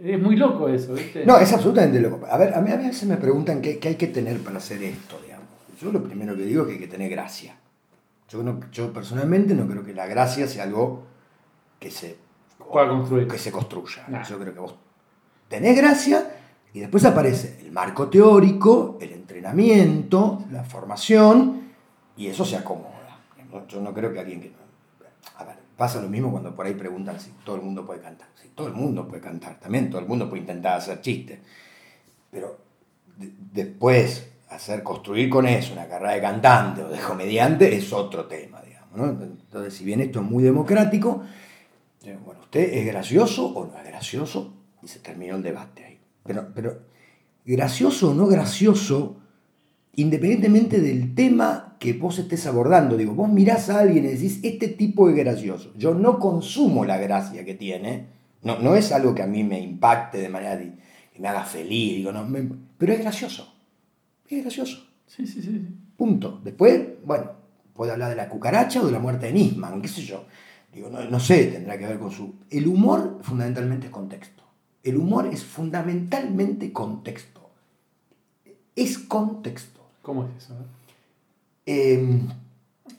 Speaker 2: es muy loco eso, ¿viste?
Speaker 3: No, es absolutamente loco. A ver, a mí a veces me preguntan qué, hay que tener para hacer esto, digamos. Yo lo primero que digo es que hay que tener gracia. Yo, yo personalmente no creo que la gracia sea algo que se,
Speaker 2: construir.
Speaker 3: Que se construya. Yo creo que vos tenés gracia y después aparece el marco teórico, el entrenamiento, la formación y eso se acomoda. Yo no creo que alguien que Pasa lo mismo cuando por ahí preguntan si todo el mundo puede cantar. Si todo el mundo puede cantar, también todo el mundo puede intentar hacer chistes. Pero después, hacer construir con eso una carrera de cantante o de comediante es otro tema, digamos. Entonces, si bien esto es muy democrático, eh, bueno, ¿usted es gracioso o no es gracioso? Y se terminó el debate ahí. Pero, pero gracioso o no gracioso independientemente del tema que vos estés abordando. Digo, vos mirás a alguien y decís, este tipo es gracioso. Yo no consumo la gracia que tiene, no, no es algo que a mí me impacte de manera que me haga feliz, digo, no, pero es gracioso. Es gracioso.
Speaker 2: Sí, sí, sí.
Speaker 3: Punto. Después, bueno, puede hablar de la cucaracha o de la muerte de Nisman, qué sé yo. Digo, no, no sé, tendrá que ver con su... El humor fundamentalmente es contexto. El humor es fundamentalmente contexto. Es contexto.
Speaker 2: ¿Cómo es eso?
Speaker 3: Em,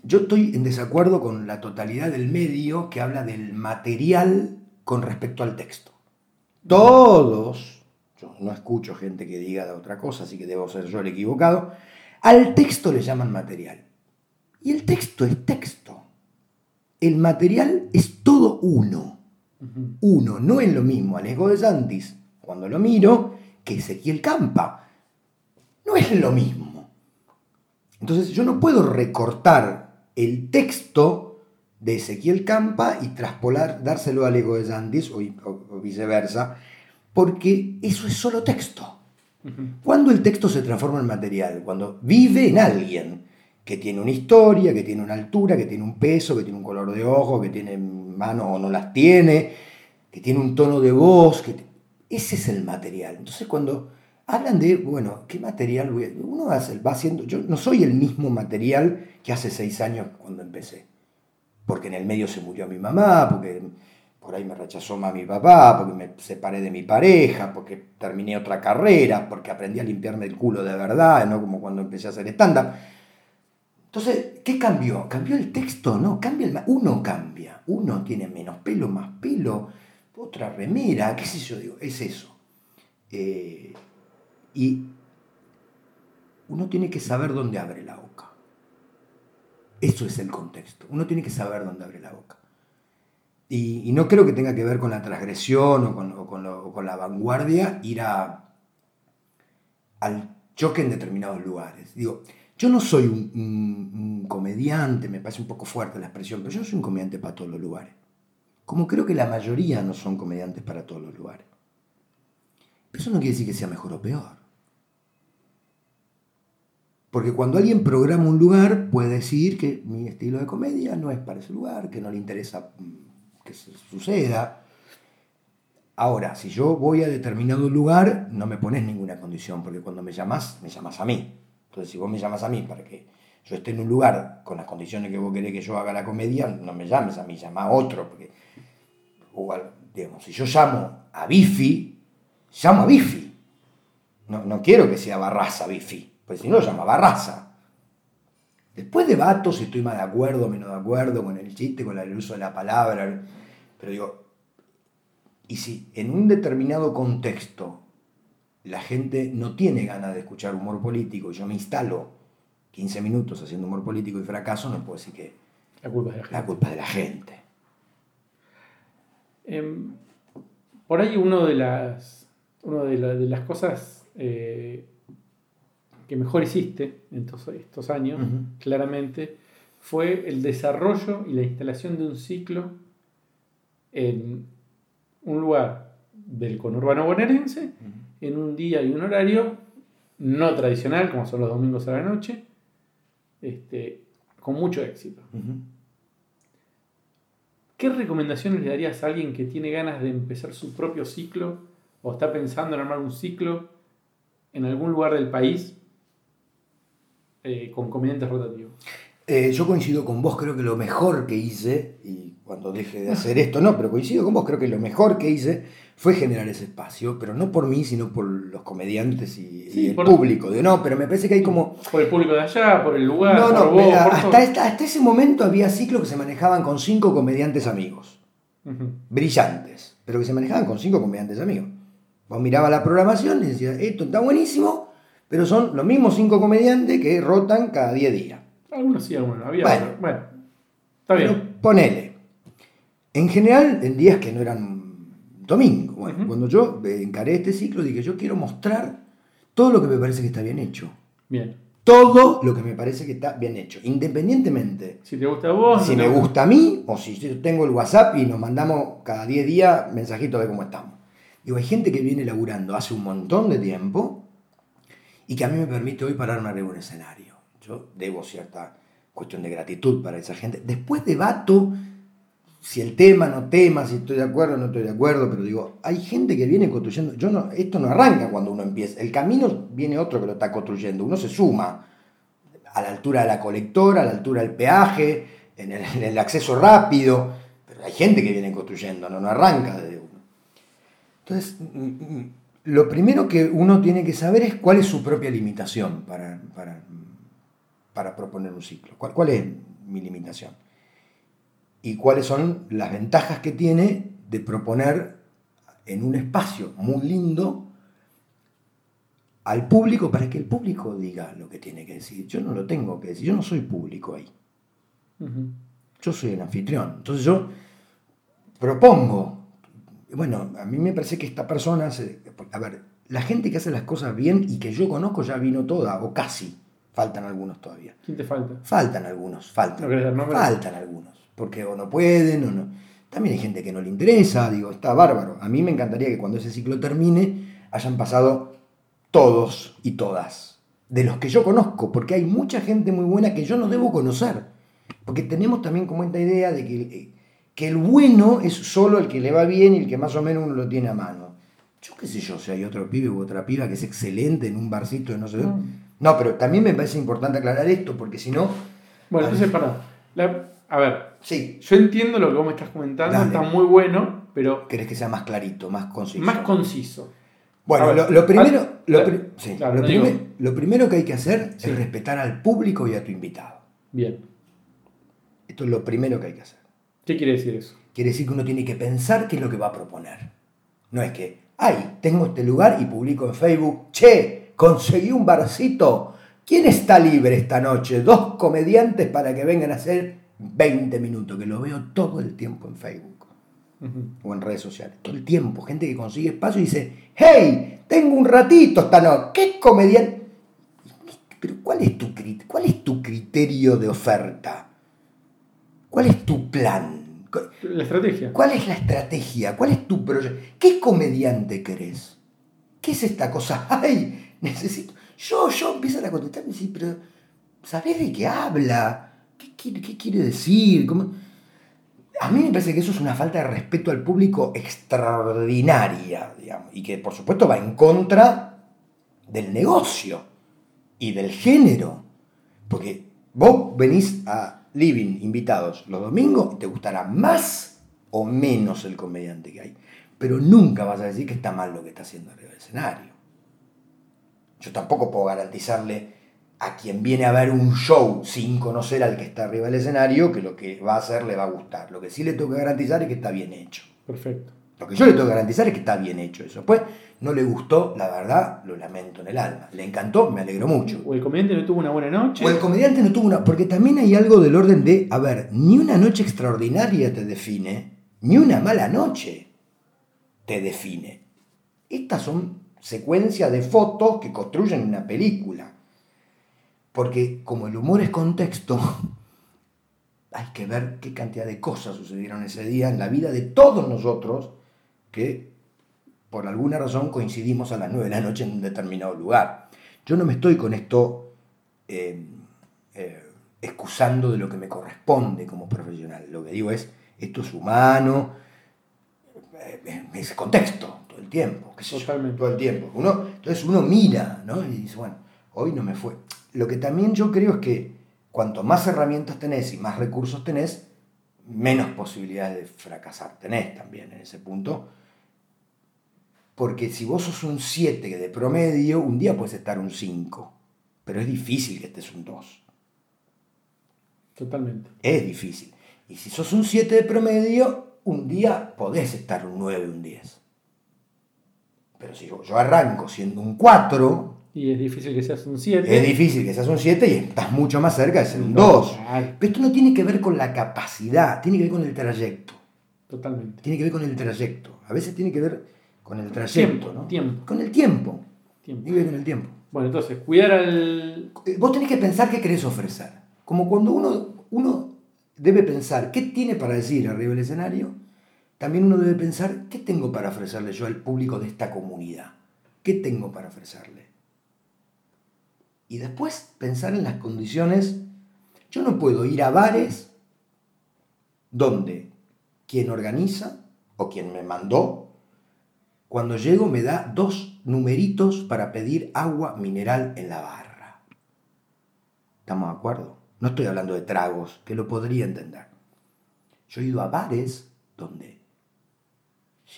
Speaker 3: yo estoy en desacuerdo con la totalidad del medio que habla del material con respecto al texto. Todos, yo no escucho gente que diga de otra cosa, así que debo ser yo el equivocado, al texto le llaman material. Y el texto es texto. El material es todo uno. Uno, no es lo mismo Alejo de Santis, cuando lo miro, que Ezequiel Campa. No es lo mismo. Entonces yo no puedo recortar el texto de Ezequiel Campa y traspolar, dárselo al ego de Sandis o, viceversa, porque eso es solo texto. Cuando el texto se transforma en material, cuando vive en alguien que tiene una historia, que tiene una altura, que tiene un peso, que tiene un color de ojo, que tiene mano o no las tiene, que tiene un tono de voz, que ese es el material. Entonces cuando hablan de, bueno, ¿qué material voy a...? Uno va haciendo, yo no soy el mismo material que hace seis años cuando empecé, porque en el medio se murió mi mamá, porque por ahí me rechazó más mi papá, porque me separé de mi pareja, porque terminé otra carrera, porque aprendí a limpiarme el culo de verdad, no como cuando empecé a hacer stand-up. Entonces, ¿qué cambió? ¿Cambió el texto? No, cambia el... Uno cambia, uno tiene menos pelo, más pelo, otra remera, qué sé yo, es eso. Eh, y uno tiene que saber dónde abre la boca. Eso es el contexto. Uno tiene que saber dónde abre la boca. Y, no creo que tenga que ver con la transgresión o con, la vanguardia ir a, al choque en determinados lugares. Digo, yo no soy un, comediante, me parece un poco fuerte la expresión, pero yo soy un comediante para todos los lugares. Como creo que la mayoría no son comediantes para todos los lugares. Pero eso no quiere decir que sea mejor o peor. Porque cuando alguien programa un lugar, puede decir que mi estilo de comedia no es para ese lugar, que no le interesa mm, que suceda. Ahora, si yo voy a determinado lugar, no me pones ninguna condición, porque cuando me llamas, me llamas a mí. Entonces, si vos me llamas a mí para que yo esté en un lugar con las condiciones que vos querés que yo haga la comedia, no me llames a mí, llama a otro. Igual, digamos, si yo llamo a Bifi, llamo a Bifi. No, no quiero que sea Barraza Bifi, porque si no lo llama Barraza. Después debato si estoy más de acuerdo o menos de acuerdo con el chiste, con el uso de la palabra, pero digo, y si en un determinado contexto la gente no tiene ganas de escuchar humor político y yo me instalo 15 minutos haciendo humor político y fracaso, no puedo decir que
Speaker 2: la culpa es de la gente.
Speaker 3: La culpa de la gente.
Speaker 2: Em, por ahí uno de las, una de, las cosas eh, que mejor hiciste en estos, años, claramente, fue el desarrollo y la instalación de un ciclo en un lugar del conurbano bonaerense, en un día y un horario no tradicional, como son los domingos a la noche, este, con mucho éxito. ¿Qué recomendaciones le darías a alguien que tiene ganas de empezar su propio ciclo o está pensando en armar un ciclo en algún lugar del país eh, con comediantes rotativos.
Speaker 3: Eh, yo coincido con vos, creo que lo mejor que hice, y cuando deje de hacer esto, no, pero coincido con vos, creo que lo mejor que hice fue generar ese espacio, pero no por mí, sino por los comediantes y, el público. De, no, pero me parece que hay como...
Speaker 2: Por el público de allá, por el lugar.
Speaker 3: No, no, hasta, hasta, ese momento había ciclos que se manejaban con cinco comediantes amigos, brillantes, pero que se manejaban con cinco comediantes amigos. Vos mirabas la programación y decías, esto está buenísimo, pero son los mismos cinco comediantes que rotan cada 10 días.
Speaker 2: Algunos sí, algunos Había bueno, bueno, está bien.
Speaker 3: ponele. En general, en días que no eran domingo. Bueno, cuando yo encaré este ciclo, dije, yo quiero mostrar todo lo que me parece que está bien hecho.
Speaker 2: Bien.
Speaker 3: Todo lo que me parece que está bien hecho, independientemente.
Speaker 2: Si te gusta a vos.
Speaker 3: Si me gusta a mí, o si yo tengo el WhatsApp y nos mandamos cada 10 días mensajitos de cómo estamos. Digo, hay gente que viene laburando hace un montón de tiempo y que a mí me permite hoy pararme arriba de un escenario. Yo debo cierta cuestión de gratitud para esa gente. Después debato si el tema, no tema, si estoy de acuerdo no estoy de acuerdo, pero digo, hay gente que viene construyendo, yo no, esto no arranca cuando uno empieza, el camino viene otro que lo está construyendo, uno se suma a la altura de la colectora, a la altura del peaje, en el, acceso rápido, pero hay gente que viene construyendo, no, no arranca desde uno. Entonces, mm, mm, lo primero que uno tiene que saber es cuál es su propia limitación para, para, proponer un ciclo. ¿Cuál, ¿Cuál, es mi limitación? Y cuáles son las ventajas que tiene de proponer en un espacio muy lindo al público para que el público diga lo que tiene que decir. Yo no lo tengo que decir, yo no soy público ahí. Yo soy el anfitrión. Entonces yo propongo bueno, a mí me parece que esta persona, a ver, la gente que hace las cosas bien y que yo conozco ya vino toda, o casi, faltan algunos todavía.
Speaker 2: ¿Quién te falta?
Speaker 3: Faltan algunos, faltan. faltan algunos, porque o no pueden o no. También hay gente que no le interesa, digo, está bárbaro. A mí me encantaría que cuando ese ciclo termine hayan pasado todos y todas, de los que yo conozco, porque hay mucha gente muy buena que yo no debo conocer, porque tenemos también como esta idea de que que el bueno es solo el que le va bien y el que más o menos uno lo tiene a mano. Yo qué sé yo, si hay otro pibe u otra piba que es excelente en un barcito de no sé dónde. No, pero también me parece importante aclarar esto, porque si no...
Speaker 2: Bueno, entonces, para. a ver,
Speaker 3: Sí,
Speaker 2: yo entiendo lo que vos me estás comentando,
Speaker 3: Dale.
Speaker 2: está muy bueno, pero
Speaker 3: querés que sea más clarito, más conciso.
Speaker 2: más conciso.
Speaker 3: Bueno,
Speaker 2: ver,
Speaker 3: lo, lo primero,
Speaker 2: al-
Speaker 3: lo, pri- sí,
Speaker 2: claro,
Speaker 3: lo
Speaker 2: no
Speaker 3: prime-
Speaker 2: digo-
Speaker 3: lo primero que hay que hacer
Speaker 2: Sí.
Speaker 3: es respetar al público y a tu invitado.
Speaker 2: Bien.
Speaker 3: Esto es lo primero que hay que hacer.
Speaker 2: ¿Qué quiere decir eso?
Speaker 3: Quiere decir que uno tiene que pensar qué es lo que va a proponer. No es que, ay, tengo este lugar y publico en Facebook, che, conseguí un barcito. ¿Quién está libre esta noche? Dos comediantes para que vengan a hacer 20 minutos, que lo veo todo el tiempo en Facebook o en redes sociales. Todo el tiempo, gente que consigue espacio y dice, hey, tengo un ratito esta noche, ¿qué comediante? Pero ¿cuál es tu, cuál es tu criterio de oferta? ¿Cuál es tu plan? ¿Cu-
Speaker 2: La estrategia.
Speaker 3: ¿Cuál es la estrategia? ¿Cuál es tu proyecto? ¿Qué comediante querés? ¿Qué es esta cosa? ¡Ay! Necesito. Yo, yo empiezan a contestarme y decir, pero ¿sabés de qué habla? ¿Qué quiere, qué quiere decir? ¿Cómo? A mí me parece que eso es una falta de respeto al público extraordinaria, digamos, y que por supuesto va en contra del negocio y del género. Porque vos venís a Living invitados los domingos te gustará más o menos el comediante que hay. Pero nunca vas a decir que está mal lo que está haciendo arriba del escenario. Yo tampoco puedo garantizarle a quien viene a ver un show sin conocer al que está arriba del escenario que lo que va a hacer le va a gustar. Lo que sí le tengo que garantizar es que está bien hecho.
Speaker 2: Perfecto.
Speaker 3: Lo que yo le tengo que garantizar es que está bien hecho eso. Pues no le gustó, la verdad, lo lamento en el alma. Le encantó, me alegro mucho.
Speaker 2: O el comediante no tuvo una buena noche.
Speaker 3: O el comediante no tuvo una. Porque también hay algo del orden de, a ver, ni una noche extraordinaria te define, ni una mala noche te define. Estas son secuencias de fotos que construyen una película. Porque como el humor es contexto, hay que ver qué cantidad de cosas sucedieron ese día en la vida de todos nosotros que por alguna razón coincidimos a las 9 de la noche en un determinado lugar. Yo no me estoy con esto eh, eh, excusando de lo que me corresponde como profesional. Lo que digo es, esto es humano, eh, es contexto todo el tiempo,
Speaker 2: Totalmente.
Speaker 3: todo el tiempo. Uno, entonces uno mira ¿no? y dice, bueno, hoy no me fue. Lo que también yo creo es que cuanto más herramientas tenés y más recursos tenés, menos posibilidades de fracasar tenés también en ese punto. Porque si vos sos un 7 de promedio, un día puedes estar un 5. Pero es difícil que estés un 2.
Speaker 2: Totalmente.
Speaker 3: Es difícil. Y si sos un 7 de promedio, un día podés estar un 9, un 10. Pero si yo, yo arranco siendo un 4,
Speaker 2: Y es difícil que seas un 7.
Speaker 3: es difícil que seas un 7 y estás mucho más cerca de ser un 2.
Speaker 2: Claro,
Speaker 3: Pero esto no tiene que ver con la capacidad, tiene que ver con el trayecto.
Speaker 2: Totalmente.
Speaker 3: Tiene que ver con el trayecto. A veces tiene que ver con el trayecto,
Speaker 2: Tiempo,
Speaker 3: ¿no?
Speaker 2: tiempo.
Speaker 3: Con el tiempo.
Speaker 2: Tiempo.
Speaker 3: Ver con el tiempo.
Speaker 2: Bueno, entonces, cuidar al.
Speaker 3: Eh, Vos tenés que pensar qué querés ofrecer. Como cuando uno, uno debe pensar qué tiene para decir arriba del escenario, también uno debe pensar qué tengo para ofrecerle yo al público de esta comunidad. ¿Qué tengo para ofrecerle? Y después pensar en las condiciones. Yo no puedo ir a bares donde quien organiza o quien me mandó, cuando llego me da dos numeritos para pedir agua mineral en la barra. ¿Estamos de acuerdo? No estoy hablando de tragos, que lo podría entender. Yo he ido a bares donde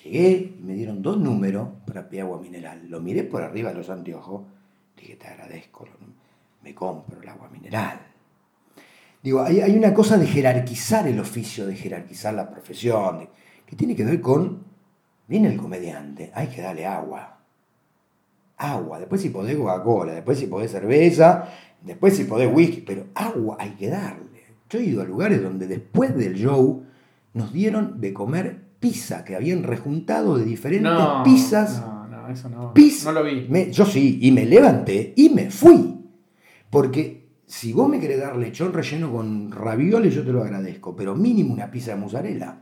Speaker 3: llegué y me dieron dos números para pedir agua mineral. Lo miré por arriba de los anteojos, dije, te agradezco, me compro el agua mineral. Digo, hay, una cosa de jerarquizar el oficio, de jerarquizar la profesión, que tiene que ver con, viene el comediante, hay que darle agua. Agua, después si podés Coca-Cola, después si podés cerveza, después si podés whisky, pero agua hay que darle. Yo he ido a lugares donde después del show nos dieron de comer pizza, que habían rejuntado de diferentes
Speaker 2: No,
Speaker 3: pizzas.
Speaker 2: No, no, eso no.
Speaker 3: Pizza.
Speaker 2: No lo vi.
Speaker 3: Me- yo sí, y me levanté y me fui. Porque si vos me querés dar lechón relleno con ravioles, yo te lo agradezco, pero mínimo una pizza de mozzarella.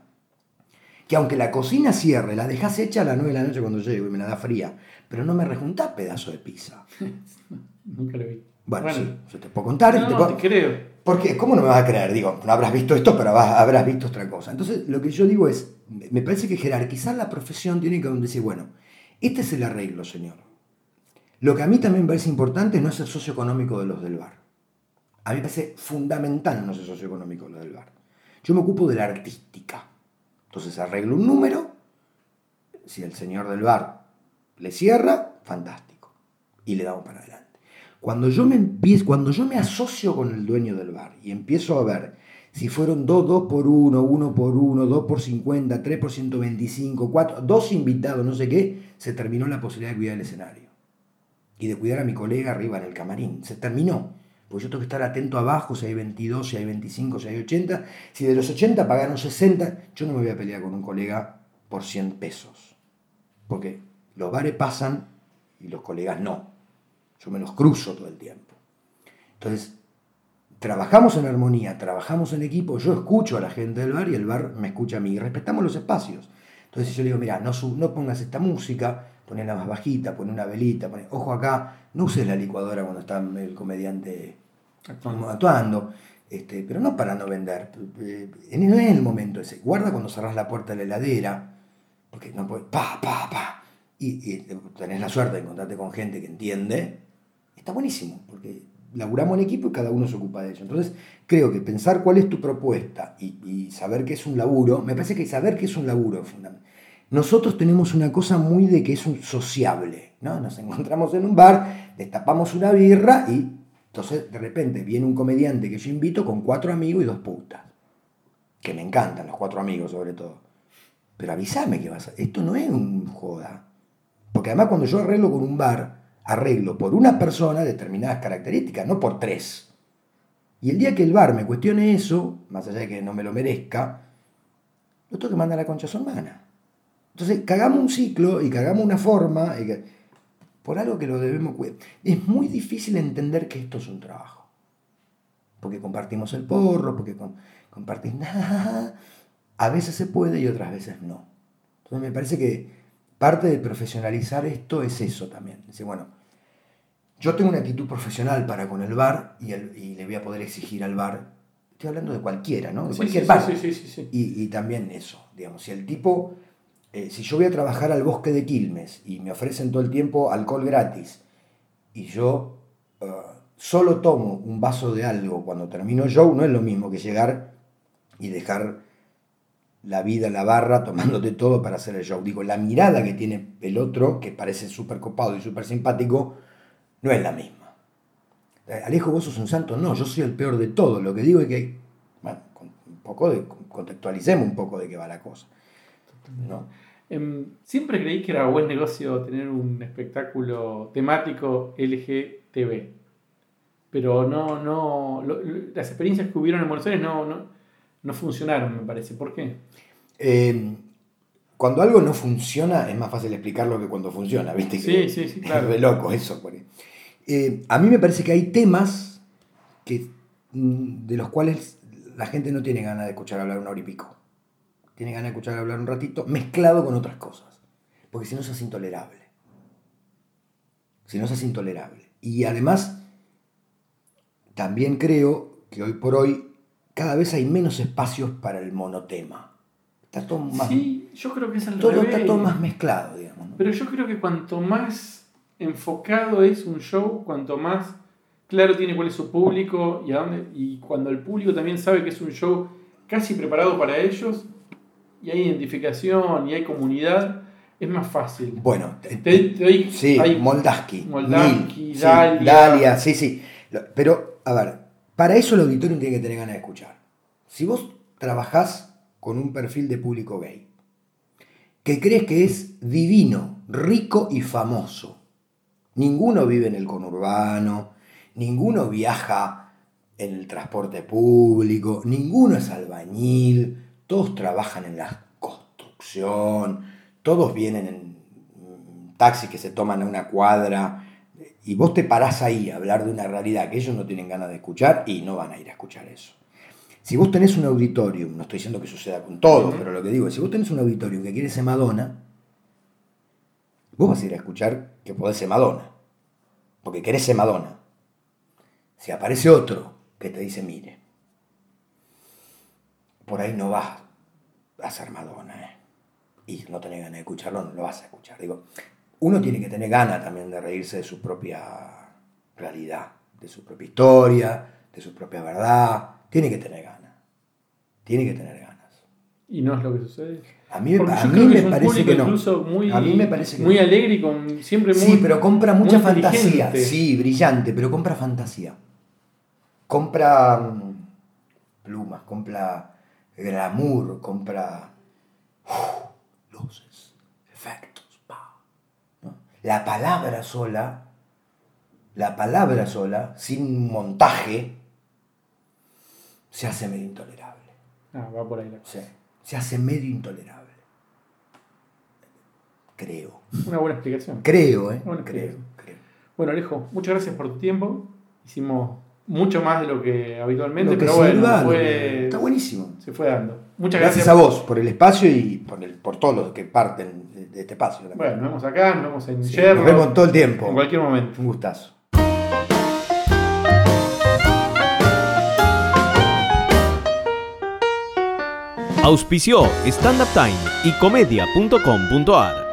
Speaker 3: Que aunque la cocina cierre, la dejás hecha a las 9 de la noche cuando llego y me la da fría, pero no me rejuntás pedazo de pizza.
Speaker 2: Nunca lo vi.
Speaker 3: Bueno, sí, yo te puedo contar.
Speaker 2: No,
Speaker 3: te,
Speaker 2: no,
Speaker 3: puedo-
Speaker 2: te creo.
Speaker 3: Porque, ¿cómo no me vas a creer? Digo, no habrás visto esto, pero habrás visto otra cosa. Entonces, lo que yo digo es, me parece que jerarquizar la profesión tiene que decir, bueno, este es el arreglo, señor. Lo que a mí también me parece importante no es el socioeconómico de los del bar. A mí me parece fundamental no ser socioeconómico de los del bar. Yo me ocupo de la artística. Entonces arreglo un número, si el señor del bar le cierra, fantástico. Y le damos para adelante. Cuando yo me empiezo, cuando yo me asocio con el dueño del bar y empiezo a ver si fueron 2, 2 por 1, 1 por 1, 2 por 50, 3 por 125, 4, dos invitados, no sé qué, se terminó la posibilidad de cuidar el escenario. Y de cuidar a mi colega arriba en el camarín. Se terminó. Porque yo tengo que estar atento abajo si hay 22, si hay 25, si hay 80. Si de los 80 pagaron 60, yo no me voy a pelear con un colega por 100 pesos. Porque los bares pasan y los colegas no. Yo me los cruzo todo el tiempo. Entonces, trabajamos en armonía, trabajamos en equipo, yo escucho a la gente del bar y el bar me escucha a mí. Y respetamos los espacios. Entonces yo le digo, mira, no, no pongas esta música, ponela más bajita, pon una velita, poné- ojo acá, no uses la licuadora cuando está el comediante
Speaker 2: Actuando.
Speaker 3: actuando, este, pero no para no vender. eh, No es el momento ese. Guarda cuando cerrás la puerta de la heladera, porque no puedes, pa, pa, pa. Y, y tenés la suerte de encontrarte con gente que entiende. Está buenísimo, porque laburamos en equipo y cada uno se ocupa de eso. Entonces, creo que pensar cuál es tu propuesta y, y saber que es un laburo, me parece que saber que es un laburo es fundamental. Nosotros tenemos una cosa muy de que es un sociable, ¿no? Nos encontramos en un bar, destapamos una birra y entonces de repente viene un comediante que yo invito con cuatro amigos y dos putas. Que me encantan los cuatro amigos sobre todo. Pero avísame que vas a... Esto no es un joda. Porque además cuando yo arreglo con un bar, arreglo por una persona determinadas características, no por tres. Y el día que el bar me cuestione eso, más allá de que no me lo merezca, lo tengo que mandar a la concha a su hermana. Entonces, cagamos un ciclo y cagamos una forma y por algo que lo debemos cuidar. Es muy difícil entender que esto es un trabajo. Porque compartimos el porro, porque com- compartís nada. A veces se puede y otras veces no. Entonces me parece que parte de profesionalizar esto es eso también. Dice, bueno, yo tengo una actitud profesional para con el bar y, el- y le voy a poder exigir al bar. Estoy hablando de cualquiera, ¿no? De
Speaker 2: Sí,
Speaker 3: cualquier
Speaker 2: sí,
Speaker 3: bar.
Speaker 2: sí, sí, sí, sí.
Speaker 3: Y, y también eso, digamos, si el tipo, eh, si yo voy a trabajar al bosque de Quilmes y me ofrecen todo el tiempo alcohol gratis y yo eh, solo tomo un vaso de algo cuando termino el show, no es lo mismo que llegar y dejar la vida en la barra tomándote todo para hacer el show. Digo, la mirada que tiene el otro, que parece súper copado y súper simpático, no es la misma. Eh, Alejo, vos sos un santo. No, yo soy el peor de todo. Lo que digo es que, bueno, un poco de, contextualicemos un poco de qué va la cosa. ¿No?
Speaker 2: Em, siempre creí que era buen negocio tener un espectáculo temático LGTB. Pero no, no. lo- lo- las experiencias que hubieron en Buenos Aires no, no, no funcionaron, me parece. ¿Por qué?
Speaker 3: Eh, cuando algo no funciona, es más fácil explicarlo que cuando funciona, ¿viste?
Speaker 2: Sí,
Speaker 3: Que-
Speaker 2: sí, sí, claro.
Speaker 3: Es loco eso. Eh, a mí me parece que hay temas que, mm, de los cuales la gente no tiene ganas de escuchar hablar una hora y pico. Tiene ganas de escuchar hablar un ratito, mezclado con otras cosas. Porque si no, se hace intolerable. Si no, se hace intolerable. Y además, también creo que hoy por hoy cada vez hay menos espacios para el monotema. Está todo más,
Speaker 2: Sí, yo creo que es al
Speaker 3: todo,
Speaker 2: revés.
Speaker 3: está todo más mezclado, digamos. ¿no?
Speaker 2: Pero yo creo que cuanto más enfocado es un show, cuanto más claro tiene cuál es su público y a dónde. Y cuando el público también sabe que es un show casi preparado para ellos, y hay identificación y hay comunidad, es más fácil.
Speaker 3: Bueno, te-
Speaker 2: Te, te doy-
Speaker 3: sí,
Speaker 2: hay-
Speaker 3: Moldaski.
Speaker 2: Moldaski,
Speaker 3: Mil, sí,
Speaker 2: Dalia.
Speaker 3: Dalia, sí, sí. Pero, a ver, para eso el auditorio tiene que tener ganas de escuchar. Si vos trabajás con un perfil de público gay, que crees que es divino, rico y famoso, ninguno vive en el conurbano, ninguno viaja en el transporte público, ninguno es albañil, todos trabajan en la construcción, todos vienen en taxis que se toman a una cuadra, y vos te parás ahí a hablar de una realidad que ellos no tienen ganas de escuchar y no van a ir a escuchar eso. Si vos tenés un auditorium, no estoy diciendo que suceda con todo, pero lo que digo es, si vos tenés un auditorium que quiere ser Madonna, vos vas a ir a escuchar que podés ser Madonna, porque querés ser Madonna. Si aparece otro que te dice, mire, por ahí no vas a ser Madonna, ¿eh? y no tenés ganas de escucharlo, no lo vas a escuchar. Digo, uno tiene que tener ganas también de reírse de su propia realidad, de su propia historia, de su propia verdad. Tiene que tener ganas. Tiene que tener ganas.
Speaker 2: ¿Y no es lo que sucede?
Speaker 3: A mí, a mí me parece que no.
Speaker 2: Muy,
Speaker 3: a mí me parece que
Speaker 2: muy alegre y con siempre muy.
Speaker 3: Sí, pero compra mucha fantasía. Sí, brillante, pero compra fantasía. Compra mm, plumas, compra glamour, compra luces, efectos. La palabra sola, la palabra sola, sin montaje, se hace medio intolerable.
Speaker 2: Ah, va por ahí la
Speaker 3: cosa. se hace medio intolerable. Creo.
Speaker 2: Una buena explicación.
Speaker 3: Creo, ¿eh? creo, creo.
Speaker 2: Bueno, Alejo, muchas gracias por tu tiempo. Hicimos mucho más de lo que habitualmente, pero bueno, fue,
Speaker 3: está buenísimo.
Speaker 2: Se fue dando.
Speaker 3: Muchas gracias. Gracias a vos por el espacio y por, el, por todos los que parten de este espacio.
Speaker 2: Bueno, nos vemos acá, nos vemos en sí, Nos
Speaker 3: vemos todo el tiempo.
Speaker 2: En cualquier momento.
Speaker 3: Un gustazo.
Speaker 1: Auspició Stand Up Time y comedia.com.ar